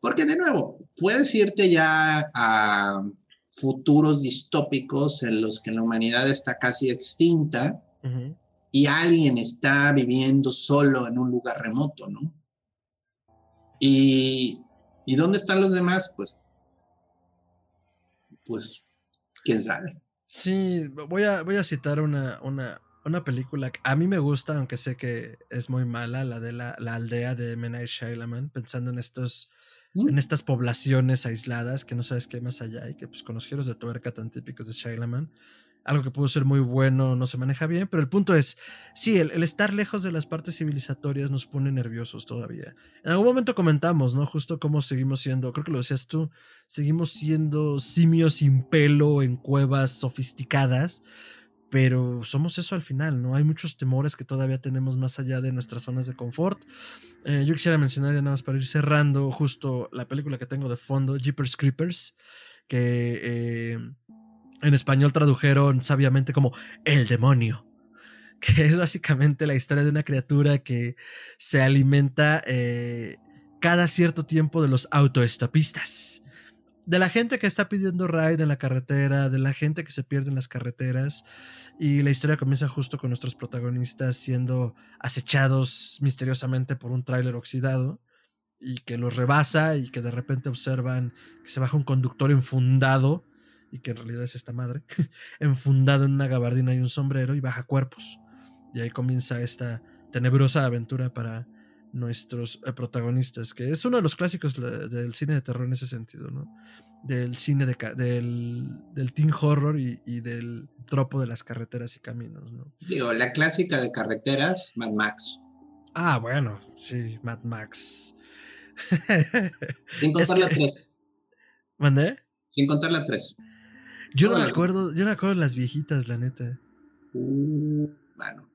Porque de nuevo, puedes irte ya a futuros distópicos en los que la humanidad está casi extinta y alguien está viviendo solo en un lugar remoto, ¿no? Y, ¿y dónde están los demás? Pues, pues, quién sabe. Sí, voy a, voy a citar una, una, una película que a mí me gusta, aunque sé que es muy mala, la de la, la aldea de M. Night Shyamalan, pensando en estos ¿Mm? en estas poblaciones aisladas que no sabes qué hay más allá y que pues con los giros de tuerca tan típicos de Shyamalan, algo que pudo ser muy bueno no se maneja bien, pero el punto es, sí, el, el estar lejos de las partes civilizatorias nos pone nerviosos todavía. En algún momento comentamos, ¿no? Justo cómo seguimos siendo, creo que lo decías tú, seguimos siendo simios sin pelo en cuevas sofisticadas, pero somos eso al final, ¿no? Hay muchos temores que todavía tenemos más allá de nuestras zonas de confort. Eh, yo quisiera mencionar ya nada más para ir cerrando justo la película que tengo de fondo, Jeepers Creepers, que eh, en español tradujeron sabiamente como El demonio, que es básicamente la historia de una criatura que se alimenta eh, cada cierto tiempo de los autoestopistas. De la gente que está pidiendo ride en la carretera, de la gente que se pierde en las carreteras. Y la historia comienza justo con nuestros protagonistas siendo acechados misteriosamente por un tráiler oxidado y que los rebasa y que de repente observan que se baja un conductor enfundado y que en realidad es esta madre, enfundado en una gabardina y un sombrero y baja cuerpos. Y ahí comienza esta tenebrosa aventura para nuestros eh, protagonistas, que es uno de los clásicos del cine de terror en ese sentido, ¿no? Del cine de del, del teen horror y, y del tropo de las carreteras y caminos, ¿no? Digo, la clásica de carreteras, Mad Max. Ah, bueno, sí, Mad Max. Sin contar la que- 3. ¿Mandé? Sin contar la 3. Yo no me acuerdo, yo no me acuerdo las viejitas, la neta. Uh, bueno.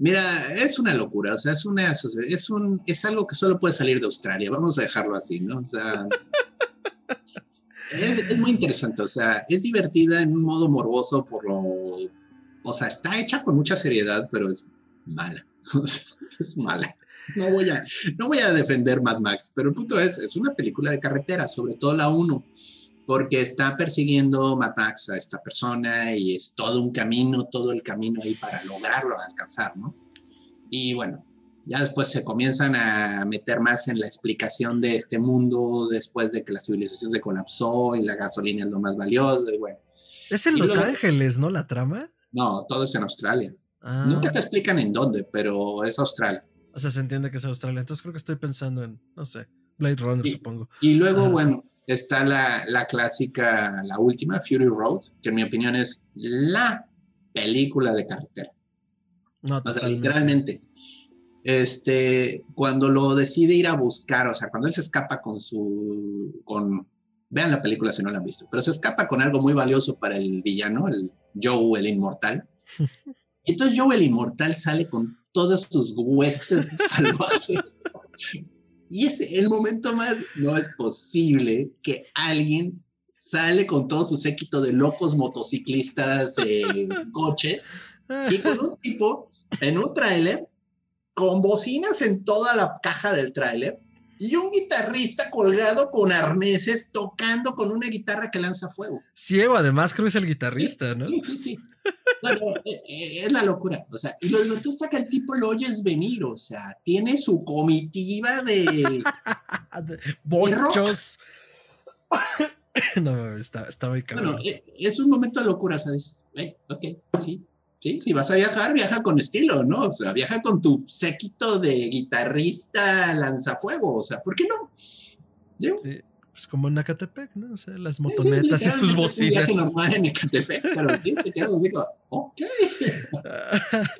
Mira, es una locura, o sea, es una es un es algo que solo puede salir de Australia, vamos a dejarlo así, ¿no? O sea, es, es muy interesante, o sea, es divertida en un modo morboso por lo o sea, está hecha con mucha seriedad, pero es mala. O sea, es mala. No voy a no voy a defender Mad Max, pero el punto es es una película de carretera, sobre todo la 1 porque está persiguiendo Mad Max a esta persona y es todo un camino, todo el camino ahí para lograrlo alcanzar, ¿no? Y bueno, ya después se comienzan a meter más en la explicación de este mundo después de que la civilización se colapsó y la gasolina es lo más valioso y bueno, Es en Y Los luego- Ángeles, ¿no? La trama. no, todo es en Australia. Ah, Nunca te explican en dónde, pero es Australia. O sea, se entiende que es Australia. Entonces creo que estoy pensando en, no sé, Blade Runner, Sí. supongo. Y luego, Ajá. bueno, está la, la clásica, la última, Fury Road, que en mi opinión es la película de carretera. No, O sea, literalmente. Este, cuando lo decide ir a buscar, o sea, cuando él se escapa con su, con, vean la película si no la han visto, pero se escapa con algo muy valioso para el villano, el Joe, el inmortal. Entonces Joe, el inmortal, sale con todos sus huestes salvajes. Y es el momento más, no es posible que alguien sale con todo su séquito de locos motociclistas, eh, coches, y con un tipo en un tráiler con bocinas en toda la caja del tráiler y un guitarrista colgado con arneses tocando con una guitarra que lanza fuego. Ciego, además, creo que es el guitarrista, ¿no? Sí, sí, sí. Es la locura. O sea, y lo divertido está que el tipo lo oyes venir, o sea, tiene su comitiva de. Bochos. no, está, está muy cabrón. Bueno, eh, es un momento de locura, ¿sabes? Eh, ok, sí. Sí, si vas a viajar, viaja con estilo, ¿no? O sea, viaja con tu séquito de guitarrista lanzafuego, o sea, ¿por qué no? Sí, pues como en Acatepec, ¿no? O sea, las motonetas y sus bocinas. Viaje normal en Acatepec, pero sí, te quedas así como, ok.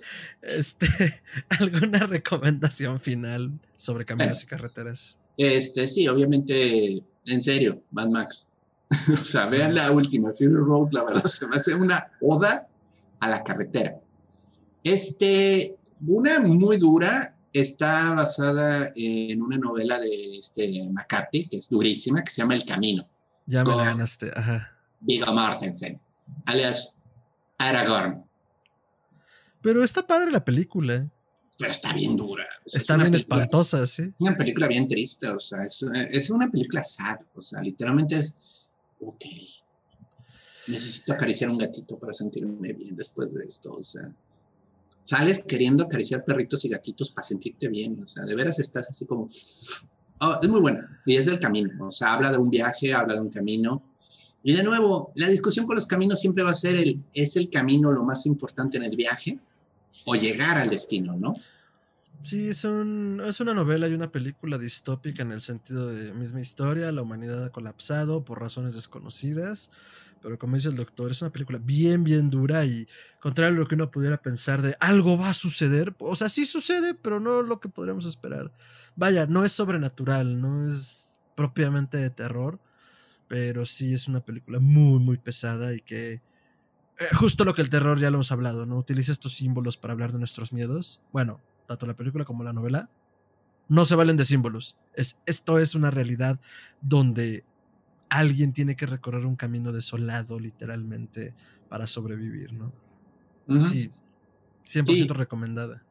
este, ¿Alguna recomendación final sobre caminos y carreteras? Este, sí, obviamente, en serio, Mad Max. o sea, vean la última, Fury Road, la verdad, se me hace una oda a la carretera. Este, una muy dura, está basada en una novela de este McCarthy, que es durísima, que se llama El Camino. Ya me la ganaste, ajá. Viggo Martensen, alias Aragorn. Pero está padre la película. Pero está bien dura. está bien espantosa, sí. Una película bien triste, o sea, es, es una película sad, o sea, literalmente es, ok, necesito acariciar un gatito para sentirme bien después de esto, o sea, sales queriendo acariciar perritos y gatitos para sentirte bien, o sea, de veras estás así como, oh, es muy bueno, y es del camino, o sea, habla de un viaje, habla de un camino, y de nuevo, la discusión con los caminos siempre va a ser el, ¿es el camino lo más importante en el viaje? O llegar al destino, ¿no? Sí, es, un, es una novela y una película distópica en el sentido de misma historia, la humanidad ha colapsado por razones desconocidas, pero como dice el doctor, es una película bien, bien dura y contrario a lo que uno pudiera pensar de algo va a suceder, o sea, sí sucede, pero no lo que podríamos esperar. Vaya, no es sobrenatural, no es propiamente de terror, pero sí es una película muy, muy pesada y que... Eh, justo lo que el terror ya lo hemos hablado, ¿no? Utiliza estos símbolos para hablar de nuestros miedos. Bueno, tanto la película como la novela, no se valen de símbolos. Es, esto es una realidad donde alguien tiene que recorrer un camino desolado, literalmente, para sobrevivir, ¿no? Sí, 100% recomendada.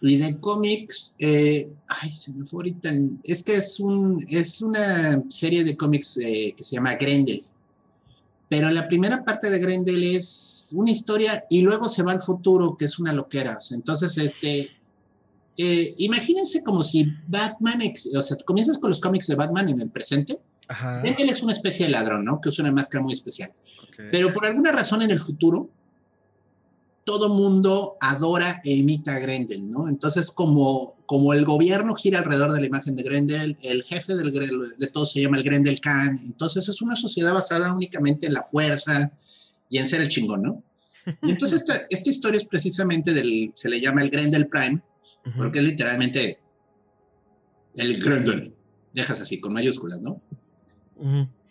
Y de cómics, eh, ay, se me fue ahorita. Es que es, un, es una serie de cómics eh, que se llama Grendel. Pero la primera parte de Grendel es una historia y luego se va al futuro, que es una loquera. entonces, este, eh, imagínense como si Batman, o sea, comienzas con los cómics de Batman en el presente Grendel es una especie de ladrón, ¿no? Que usa una máscara muy especial. Pero por alguna razón en el futuro, todo mundo adora e imita a Grendel, ¿no? Entonces, como, como el gobierno gira alrededor de la imagen de Grendel, el jefe del, de todo se llama el Grendel Khan. Entonces, es una sociedad basada únicamente en la fuerza y en ser el chingón, ¿no? Y entonces, esta, esta historia es precisamente del, se le llama el Grendel Prime, porque es literalmente el Grendel, dejas así, con mayúsculas, ¿no?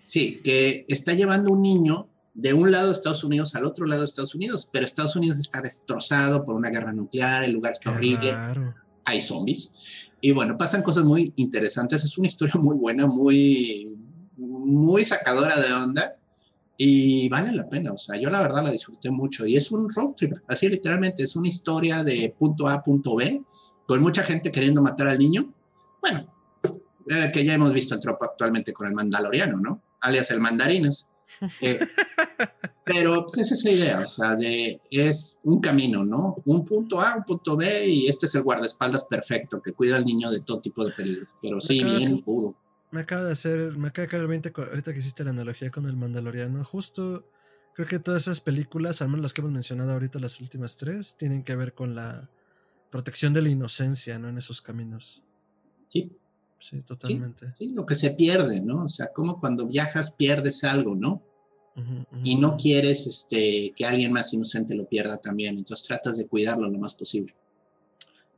Sí, que está llevando un niño de un lado de Estados Unidos al otro lado de Estados Unidos, pero Estados Unidos está destrozado por una guerra nuclear, el lugar está horrible, hay zombies. Y bueno, pasan cosas muy interesantes, es una historia muy buena, muy, muy sacadora de onda y vale la pena, o sea, yo la verdad la disfruté mucho y es un road trip, así literalmente, es una historia de punto A a punto B, con mucha gente queriendo matar al niño. Bueno, eh, que ya hemos visto el tropo actualmente con el mandaloriano, ¿no? Alias el mandarinas. Eh, pero pues es esa idea, o sea, de, es un camino, ¿no? Un punto A, un punto B y este es el guardaespaldas perfecto que cuida al niño de todo tipo de peligros. Pero sí, bien pudo. Me acaba de hacer, me acaba de caer el 20 ahorita que hiciste la analogía con el mandaloriano. Justo creo que todas esas películas, al menos las que hemos mencionado ahorita, las últimas tres, tienen que ver con la protección de la inocencia, ¿no? En esos caminos. Sí. Sí, totalmente. Sí, lo que se pierde, ¿no? O sea, como cuando viajas pierdes algo, ¿no? Y no quieres este, que alguien más inocente lo pierda también, entonces tratas de cuidarlo lo más posible.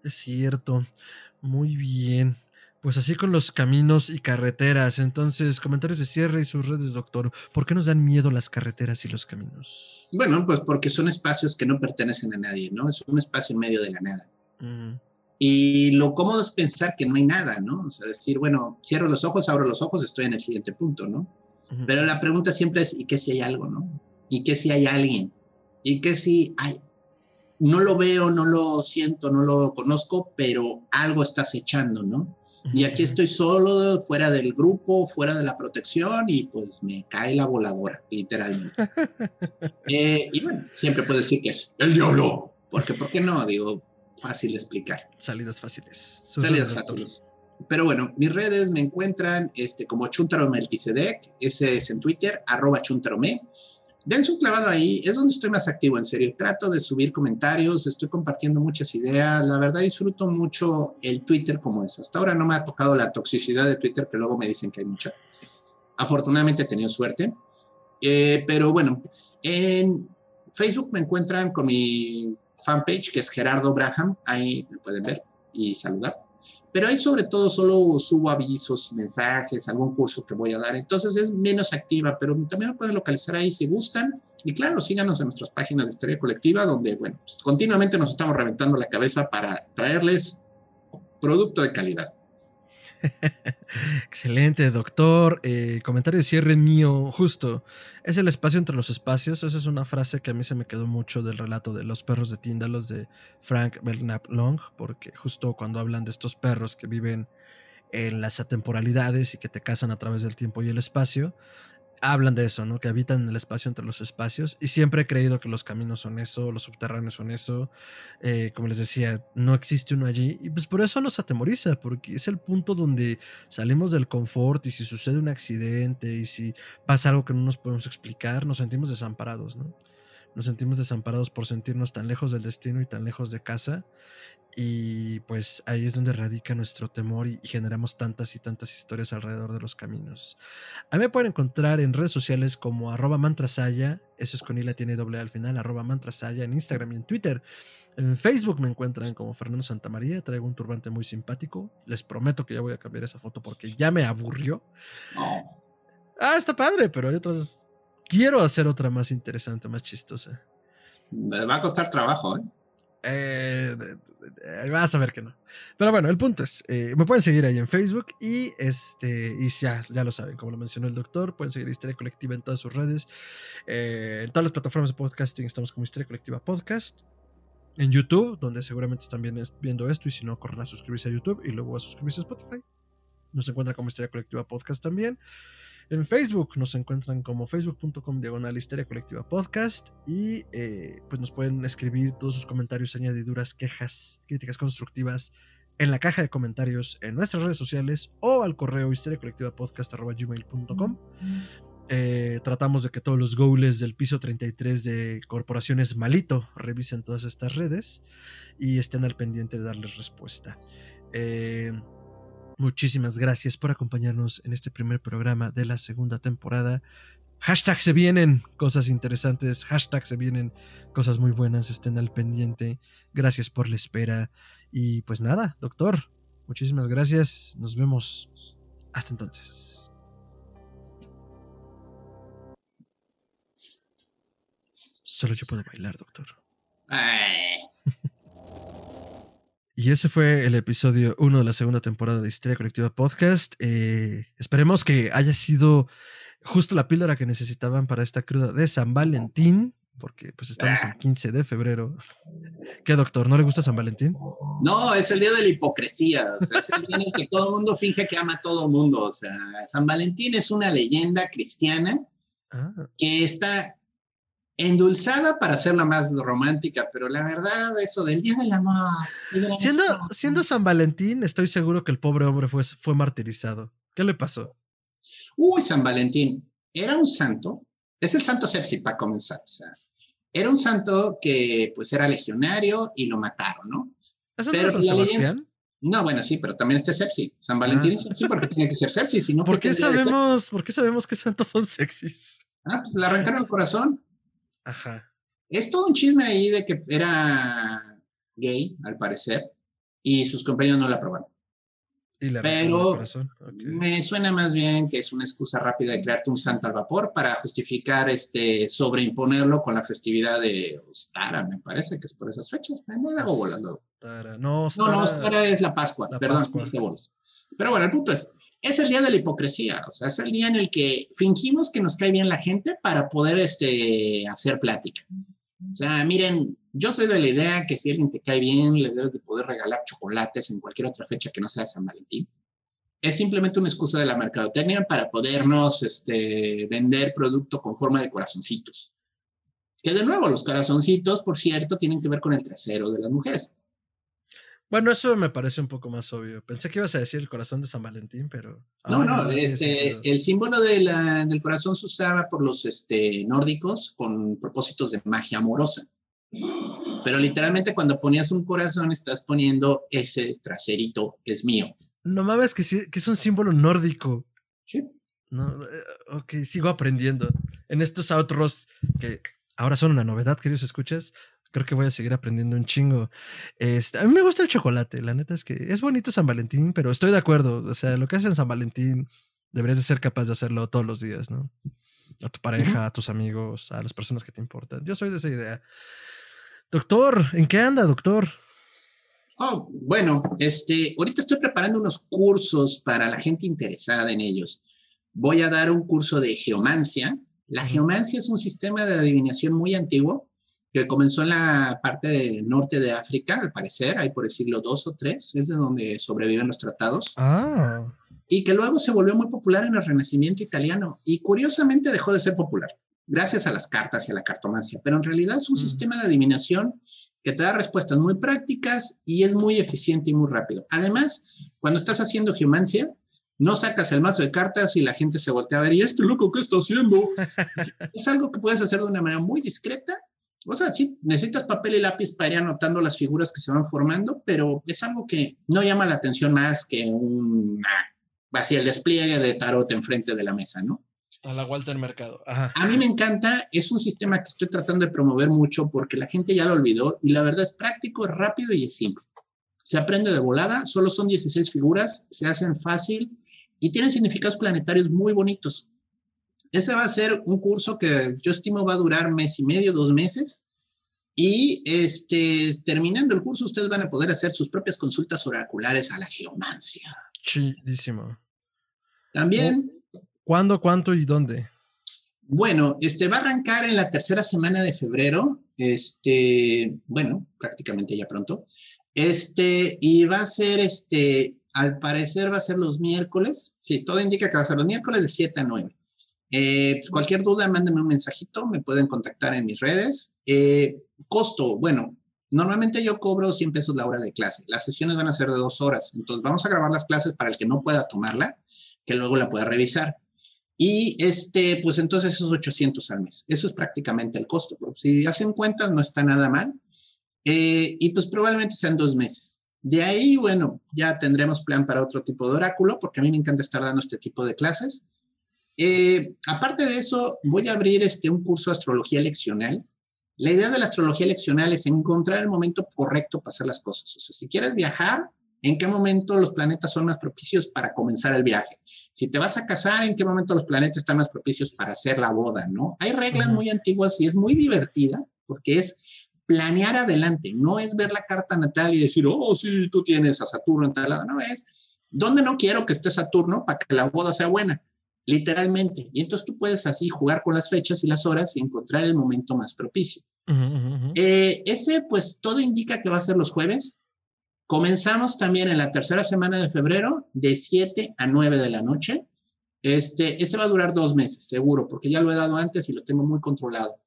Es cierto, muy bien. Pues así con los caminos y carreteras. Entonces, comentarios de cierre y sus redes, doctor. ¿Por qué nos dan miedo las carreteras y los caminos? Bueno, pues porque son espacios que no pertenecen a nadie, ¿no? Es un espacio en medio de la nada. Y lo cómodo es pensar que no hay nada, ¿no? O sea, decir, bueno, cierro los ojos, abro los ojos, estoy en el siguiente punto, ¿no? Pero la pregunta siempre es, ¿y qué si hay algo, no? ¿Y qué si hay alguien? ¿Y qué si hay... No lo veo, no lo siento, no lo conozco, pero algo estás echando, ¿no? Y aquí estoy solo, fuera del grupo, fuera de la protección y pues me cae la voladora, literalmente. Eh, y bueno, siempre puedo decir que es el diablo, porque ¿por qué no? Digo, fácil de explicar. Salidas fáciles. Salidas fáciles. Pero bueno, mis redes me encuentran este, como Chuntaro Melquisedec, ese es en Twitter, arroba Chuntarome. Dense un clavado ahí, es donde estoy más activo, en serio. Trato de subir comentarios, estoy compartiendo muchas ideas. La verdad, disfruto mucho el Twitter como es. Hasta ahora no me ha tocado la toxicidad de Twitter, que luego me dicen que hay mucha. Afortunadamente he tenido suerte. Eh, pero bueno, en Facebook me encuentran con mi fanpage, que es Gerardo Braham. Ahí me pueden ver y saludar pero ahí sobre todo solo subo avisos, mensajes, algún curso que voy a dar, entonces es menos activa, pero también me pueden localizar ahí si gustan. Y claro, síganos en nuestras páginas de Historia Colectiva, donde, bueno, continuamente nos estamos reventando la cabeza para traerles producto de calidad. Excelente, doctor. Eh, comentario de cierre mío, justo. Es el espacio entre los espacios. Esa es una frase que a mí se me quedó mucho del relato de Los perros de Tíndalos de Frank Belknap Long, porque justo cuando hablan de estos perros que viven en las atemporalidades y que te cazan a través del tiempo y el espacio, hablan de eso, ¿no? Que habitan el espacio entre los espacios. Y siempre he creído que los caminos son eso, los subterráneos son eso. Eh, como les decía, no existe uno allí. Y pues por eso nos atemoriza, porque es el punto donde salimos del confort y si sucede un accidente y si pasa algo que no nos podemos explicar, nos sentimos desamparados, ¿no? Nos sentimos desamparados por sentirnos tan lejos del destino y tan lejos de casa. Y pues ahí es donde radica nuestro temor y, generamos tantas y tantas historias alrededor de los caminos. A mí me pueden encontrar en redes sociales como arroba mantrasaya, eso es con I la tiene doble al final, arroba mantrasaya en Instagram y en Twitter. En Facebook me encuentran como Fernando Santamaría, traigo un turbante muy simpático. Les prometo que ya voy a cambiar esa foto porque ya me aburrió. Ah, está padre, pero hay otras... Quiero hacer otra más interesante, más chistosa. Me va a costar trabajo, ¿eh? Eh, vas a ver que no. Pero bueno, el punto es, eh, me pueden seguir ahí en Facebook y este y ya, ya lo saben, como lo mencionó el doctor, pueden seguir Historia Colectiva en todas sus redes. Eh, en todas las plataformas de podcasting estamos como Historia Colectiva Podcast. En YouTube, donde seguramente están viendo esto y si no, corren a suscribirse a YouTube y luego a suscribirse a Spotify. Nos encuentran como Historia Colectiva Podcast también. En Facebook nos encuentran como facebook.com diagonal histeria colectiva podcast y eh, pues nos pueden escribir todos sus comentarios, añadiduras, quejas, críticas constructivas en la caja de comentarios en nuestras redes sociales o al correo histeriacolectivapodcast.gmail.com. Eh, tratamos de que todos los goles del piso 33 de Corporaciones Malito revisen todas estas redes y estén al pendiente de darles respuesta. Eh, Muchísimas gracias por acompañarnos en este primer programa de la segunda temporada. Hashtag se vienen cosas interesantes, hashtag se vienen cosas muy buenas, estén al pendiente. Gracias por la espera. Y pues nada, doctor, muchísimas gracias. Nos vemos hasta entonces. Solo yo puedo bailar, doctor. Y ese fue el episodio 1 de la segunda temporada de Historia Colectiva Podcast. Eh, esperemos que haya sido justo la píldora que necesitaban para esta cruda de San Valentín, porque pues estamos en 15 de febrero. ¿Qué, doctor? ¿No le gusta San Valentín? No, es el día de la hipocresía. O sea, es el día en el que todo el mundo finge que ama a todo el mundo. O sea, San Valentín es una leyenda cristiana ah. que está endulzada para hacerla más romántica, pero la verdad, eso del Día del Amor. siendo, siendo San Valentín, estoy seguro que el pobre hombre fue, fue martirizado. ¿Qué le pasó? Uy, San Valentín. Era un santo, es el santo Sepsi para comenzar. O sea, era un santo que pues era legionario y lo mataron, ¿no? ¿Eso pero no San Sebastián? No, bueno, sí, pero también este Sepsi. San Valentín ah. es Sepsi porque tiene que ser Sepsi, si no, ¿Por qué sabemos, ¿Por qué sabemos que santos son sexys? Ah, pues le arrancaron el corazón. Ajá. Es todo un chisme ahí de que era gay, al parecer, y sus compañeros no la aprobaron. ¿Y la Pero me suena más bien que es una excusa rápida de crearte un santo al vapor para justificar este sobreimponerlo con la festividad de Ostara, me parece que es por esas fechas. Me hago volando. No, Ostara, no, no, Ostara es la Pascua, perdón, Pero bueno, el punto es, es el día de la hipocresía, o sea, es el día en el que fingimos que nos cae bien la gente para poder este, hacer plática. O sea, miren, yo soy de la idea que si alguien te cae bien, le debes de poder regalar chocolates en cualquier otra fecha que no sea San Valentín. es simplemente una excusa de la mercadotecnia para podernos este, vender producto con forma de corazoncitos. Que de nuevo, los corazoncitos, por cierto, tienen que ver con el trasero de las mujeres. Bueno, eso me parece un poco más obvio. Pensé que ibas a decir el corazón de San Valentín, pero... No, no, este, el símbolo de la, del corazón se usaba por los este, nórdicos con propósitos de magia amorosa. Pero literalmente cuando ponías un corazón estás poniendo ese traserito es mío. No mames que, sí, que es un símbolo nórdico. Sí. No, eh, ok, sigo aprendiendo. En estos outros que ahora son una novedad, queridos escuchas, creo que voy a seguir aprendiendo un chingo. Este, a mí me gusta el chocolate, la neta es que es bonito San Valentín, pero estoy de acuerdo. O sea, lo que haces en San Valentín deberías de ser capaz de hacerlo todos los días, ¿no? A tu pareja, a tus amigos, a las personas que te importan. Yo soy de esa idea. Doctor, ¿en qué anda, doctor? Oh, bueno, este, ahorita estoy preparando unos cursos para la gente interesada en ellos. Voy a dar un curso de geomancia. La geomancia es un sistema de adivinación muy antiguo que comenzó en la parte de norte de África, al parecer, ahí por el siglo II o III, es de donde sobreviven los tratados. Ah. Y que luego se volvió muy popular en el Renacimiento italiano y curiosamente dejó de ser popular gracias a las cartas y a la cartomancia, pero en realidad es un mm. sistema de adivinación que te da respuestas muy prácticas y es muy eficiente y muy rápido. Además, cuando estás haciendo geomancia, no sacas el mazo de cartas y la gente se voltea a ver, ¿y este loco qué está haciendo? es algo que puedes hacer de una manera muy discreta. O sea, sí, necesitas papel y lápiz para ir anotando las figuras que se van formando, pero es algo que no llama la atención más que un, así el despliegue de tarot enfrente de la mesa, ¿no? A la Walter Mercado. A mí me encanta, es un sistema que estoy tratando de promover mucho porque la gente ya lo olvidó y la verdad es práctico, es rápido y es simple. Se aprende de volada, solo son 16 figuras, se hacen fácil y tienen significados planetarios muy bonitos. Ese va a ser un curso que yo estimo va a durar mes y medio, dos meses. Y este, terminando el curso, ustedes van a poder hacer sus propias consultas oraculares a la geomancia. Chidísimo. También ¿Cuándo, cuánto y dónde? Bueno, este va a arrancar en la tercera semana de febrero, este, bueno, prácticamente ya pronto. Este, y va a ser, este, al parecer va a ser los miércoles. Sí, todo indica que va a ser los miércoles de 7 a 9. Eh, pues, cualquier duda, mándenme un mensajito, me pueden contactar en mis redes. Eh, costo, bueno, normalmente yo cobro 100 pesos la hora de clase. Las sesiones van a ser de dos horas, entonces vamos a grabar las clases para el que no pueda tomarla, que luego la pueda revisar. Y este, pues entonces esos 800 al mes. Eso es prácticamente el costo. si hacen cuentas, no está nada mal. Eh, y pues probablemente sean dos meses. De ahí, bueno, ya tendremos plan para otro tipo de oráculo, porque a mí me encanta estar dando este tipo de clases. Eh, aparte de eso, voy a abrir este, un curso de astrología leccional. La idea de la astrología leccional es encontrar el momento correcto para hacer las cosas. O sea, si quieres viajar, ¿en qué momento los planetas son más propicios para comenzar el viaje? Si te vas a casar, ¿en qué momento los planetas están más propicios para hacer la boda? ¿no? Hay reglas muy antiguas y es muy divertida porque es planear adelante, no es ver la carta natal y decir, oh, sí, tú tienes a Saturno en tal lado, no es, ¿dónde no quiero que esté Saturno para que la boda sea buena? Literalmente. Y entonces tú puedes así jugar con las fechas y las horas y encontrar el momento más propicio. Eh, ese, pues todo indica que va a ser los jueves, Comenzamos también en la tercera semana de febrero, de 7 a 9 de la noche. Este, ese va a durar dos meses, seguro, porque ya lo he dado antes y lo tengo muy controlado.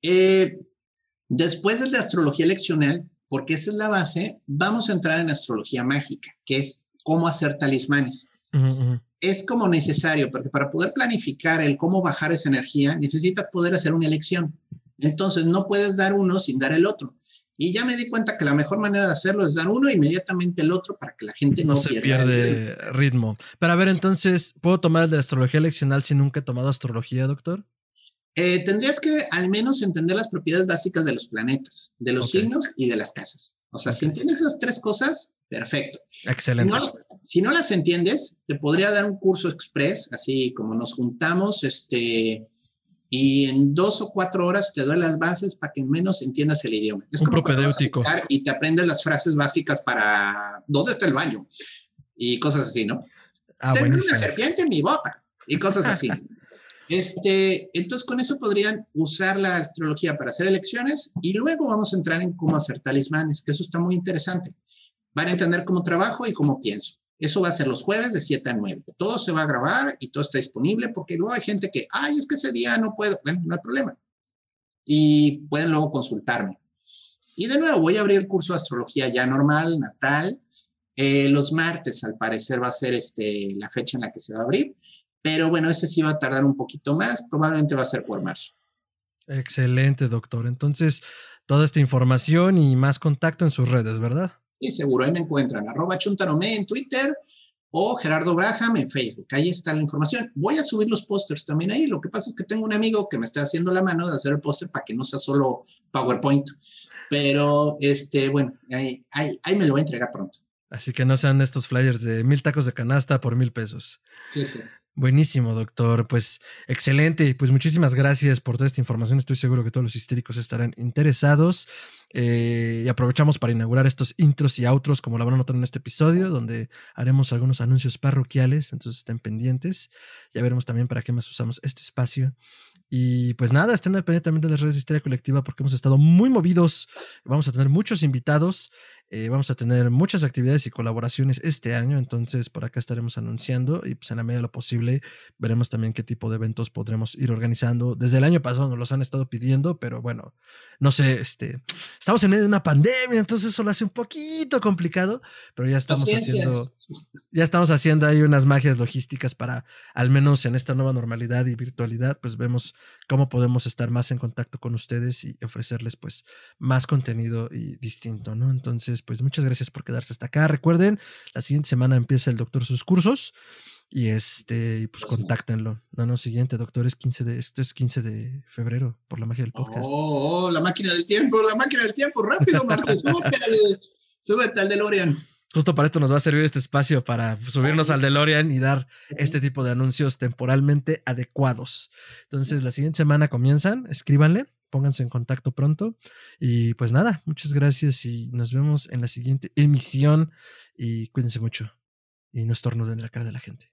Eh, después del de astrología leccional, porque esa es la base, vamos a entrar en astrología mágica, que es cómo hacer talismanes. Es como necesario, porque para poder planificar el cómo bajar esa energía, necesitas poder hacer una elección. Entonces, no puedes dar uno sin dar el otro. Y ya me di cuenta que la mejor manera de hacerlo es dar uno e inmediatamente el otro para que la gente no, no se pierde ritmo. Pero a ver, entonces, ¿puedo tomar el de astrología leccional si nunca he tomado astrología, doctor? Eh, tendrías que al menos entender las propiedades básicas de los planetas, de los signos y de las casas. O sea, si entiendes esas tres cosas, perfecto. Excelente. Si no, si no, las entiendes, te podría dar un curso express, así como nos juntamos, este, y en dos o cuatro horas te doy las bases para que menos entiendas el idioma. Es Un propedéutico. Y te aprendes las frases básicas para ¿dónde está el baño? Y cosas así, ¿no? Ah, Tengo una serpiente en mi boca y cosas así. este, entonces con eso podrían usar la astrología para hacer elecciones y luego vamos a entrar en cómo hacer talismanes, que eso está muy interesante. Van a entender cómo trabajo y cómo pienso. Eso va a ser los jueves de 7 a 9. Todo se va a grabar y todo está disponible porque luego hay gente que, ay, es que ese día no puedo. Bueno, no hay problema. Y pueden luego consultarme. Y de nuevo, voy a abrir el curso de astrología ya normal, natal. Eh, los martes, al parecer, va a ser este, la fecha en la que se va a abrir. Pero bueno, ese sí va a tardar un poquito más. Probablemente va a ser por marzo. Excelente, doctor. Entonces, toda esta información y más contacto en sus redes, ¿verdad? Sí, seguro. Ahí me encuentran. Arroba chuntarome en Twitter o Gerardo Braham en Facebook. Ahí está la información. Voy a subir los pósters también ahí. Lo que pasa es que tengo un amigo que me está haciendo la mano de hacer el póster para que no sea solo PowerPoint. Pero, este, bueno, ahí, ahí, me lo voy a entregar pronto. Así que no sean estos flyers de mil tacos de canasta por mil pesos. Sí, sí. Buenísimo, doctor. Pues excelente. Pues muchísimas gracias por toda esta información. Estoy seguro que todos los histéricos estarán interesados. Eh, y aprovechamos para inaugurar estos intros y outros, como lo van a notar en este episodio, donde haremos algunos anuncios parroquiales. Entonces estén pendientes. Ya veremos también para qué más usamos este espacio. Y pues nada, estén al pendiente también de las redes de Historia Colectiva porque hemos estado muy movidos. Vamos a tener muchos invitados. Eh, vamos a tener muchas actividades y colaboraciones este año, entonces por acá estaremos anunciando y pues en la medida de lo posible veremos también qué tipo de eventos podremos ir organizando. Desde el año pasado nos los han estado pidiendo, pero bueno, no sé, este, estamos en medio de una pandemia, entonces eso lo hace un poquito complicado, pero ya estamos haciendo, ya estamos haciendo ahí unas magias logísticas para, al menos en esta nueva normalidad y virtualidad, pues vemos cómo podemos estar más en contacto con ustedes y ofrecerles pues más contenido y distinto, ¿no? Entonces, pues muchas gracias por quedarse hasta acá. Recuerden, la siguiente semana empieza el doctor sus cursos y este, pues contáctenlo. No, no, siguiente, doctor, es 15 de, esto es 15 de febrero por la magia del podcast. Oh, oh la máquina del tiempo, la máquina del tiempo, rápido, Marta, súbete al, súbete al DeLorean. Justo para esto nos va a servir este espacio para subirnos al DeLorean y dar este tipo de anuncios temporalmente adecuados. Entonces, la siguiente semana comienzan, escríbanle pónganse en contacto pronto. Y pues nada, muchas gracias y nos vemos en la siguiente emisión. Y cuídense mucho. Y no estornuden en la cara de la gente.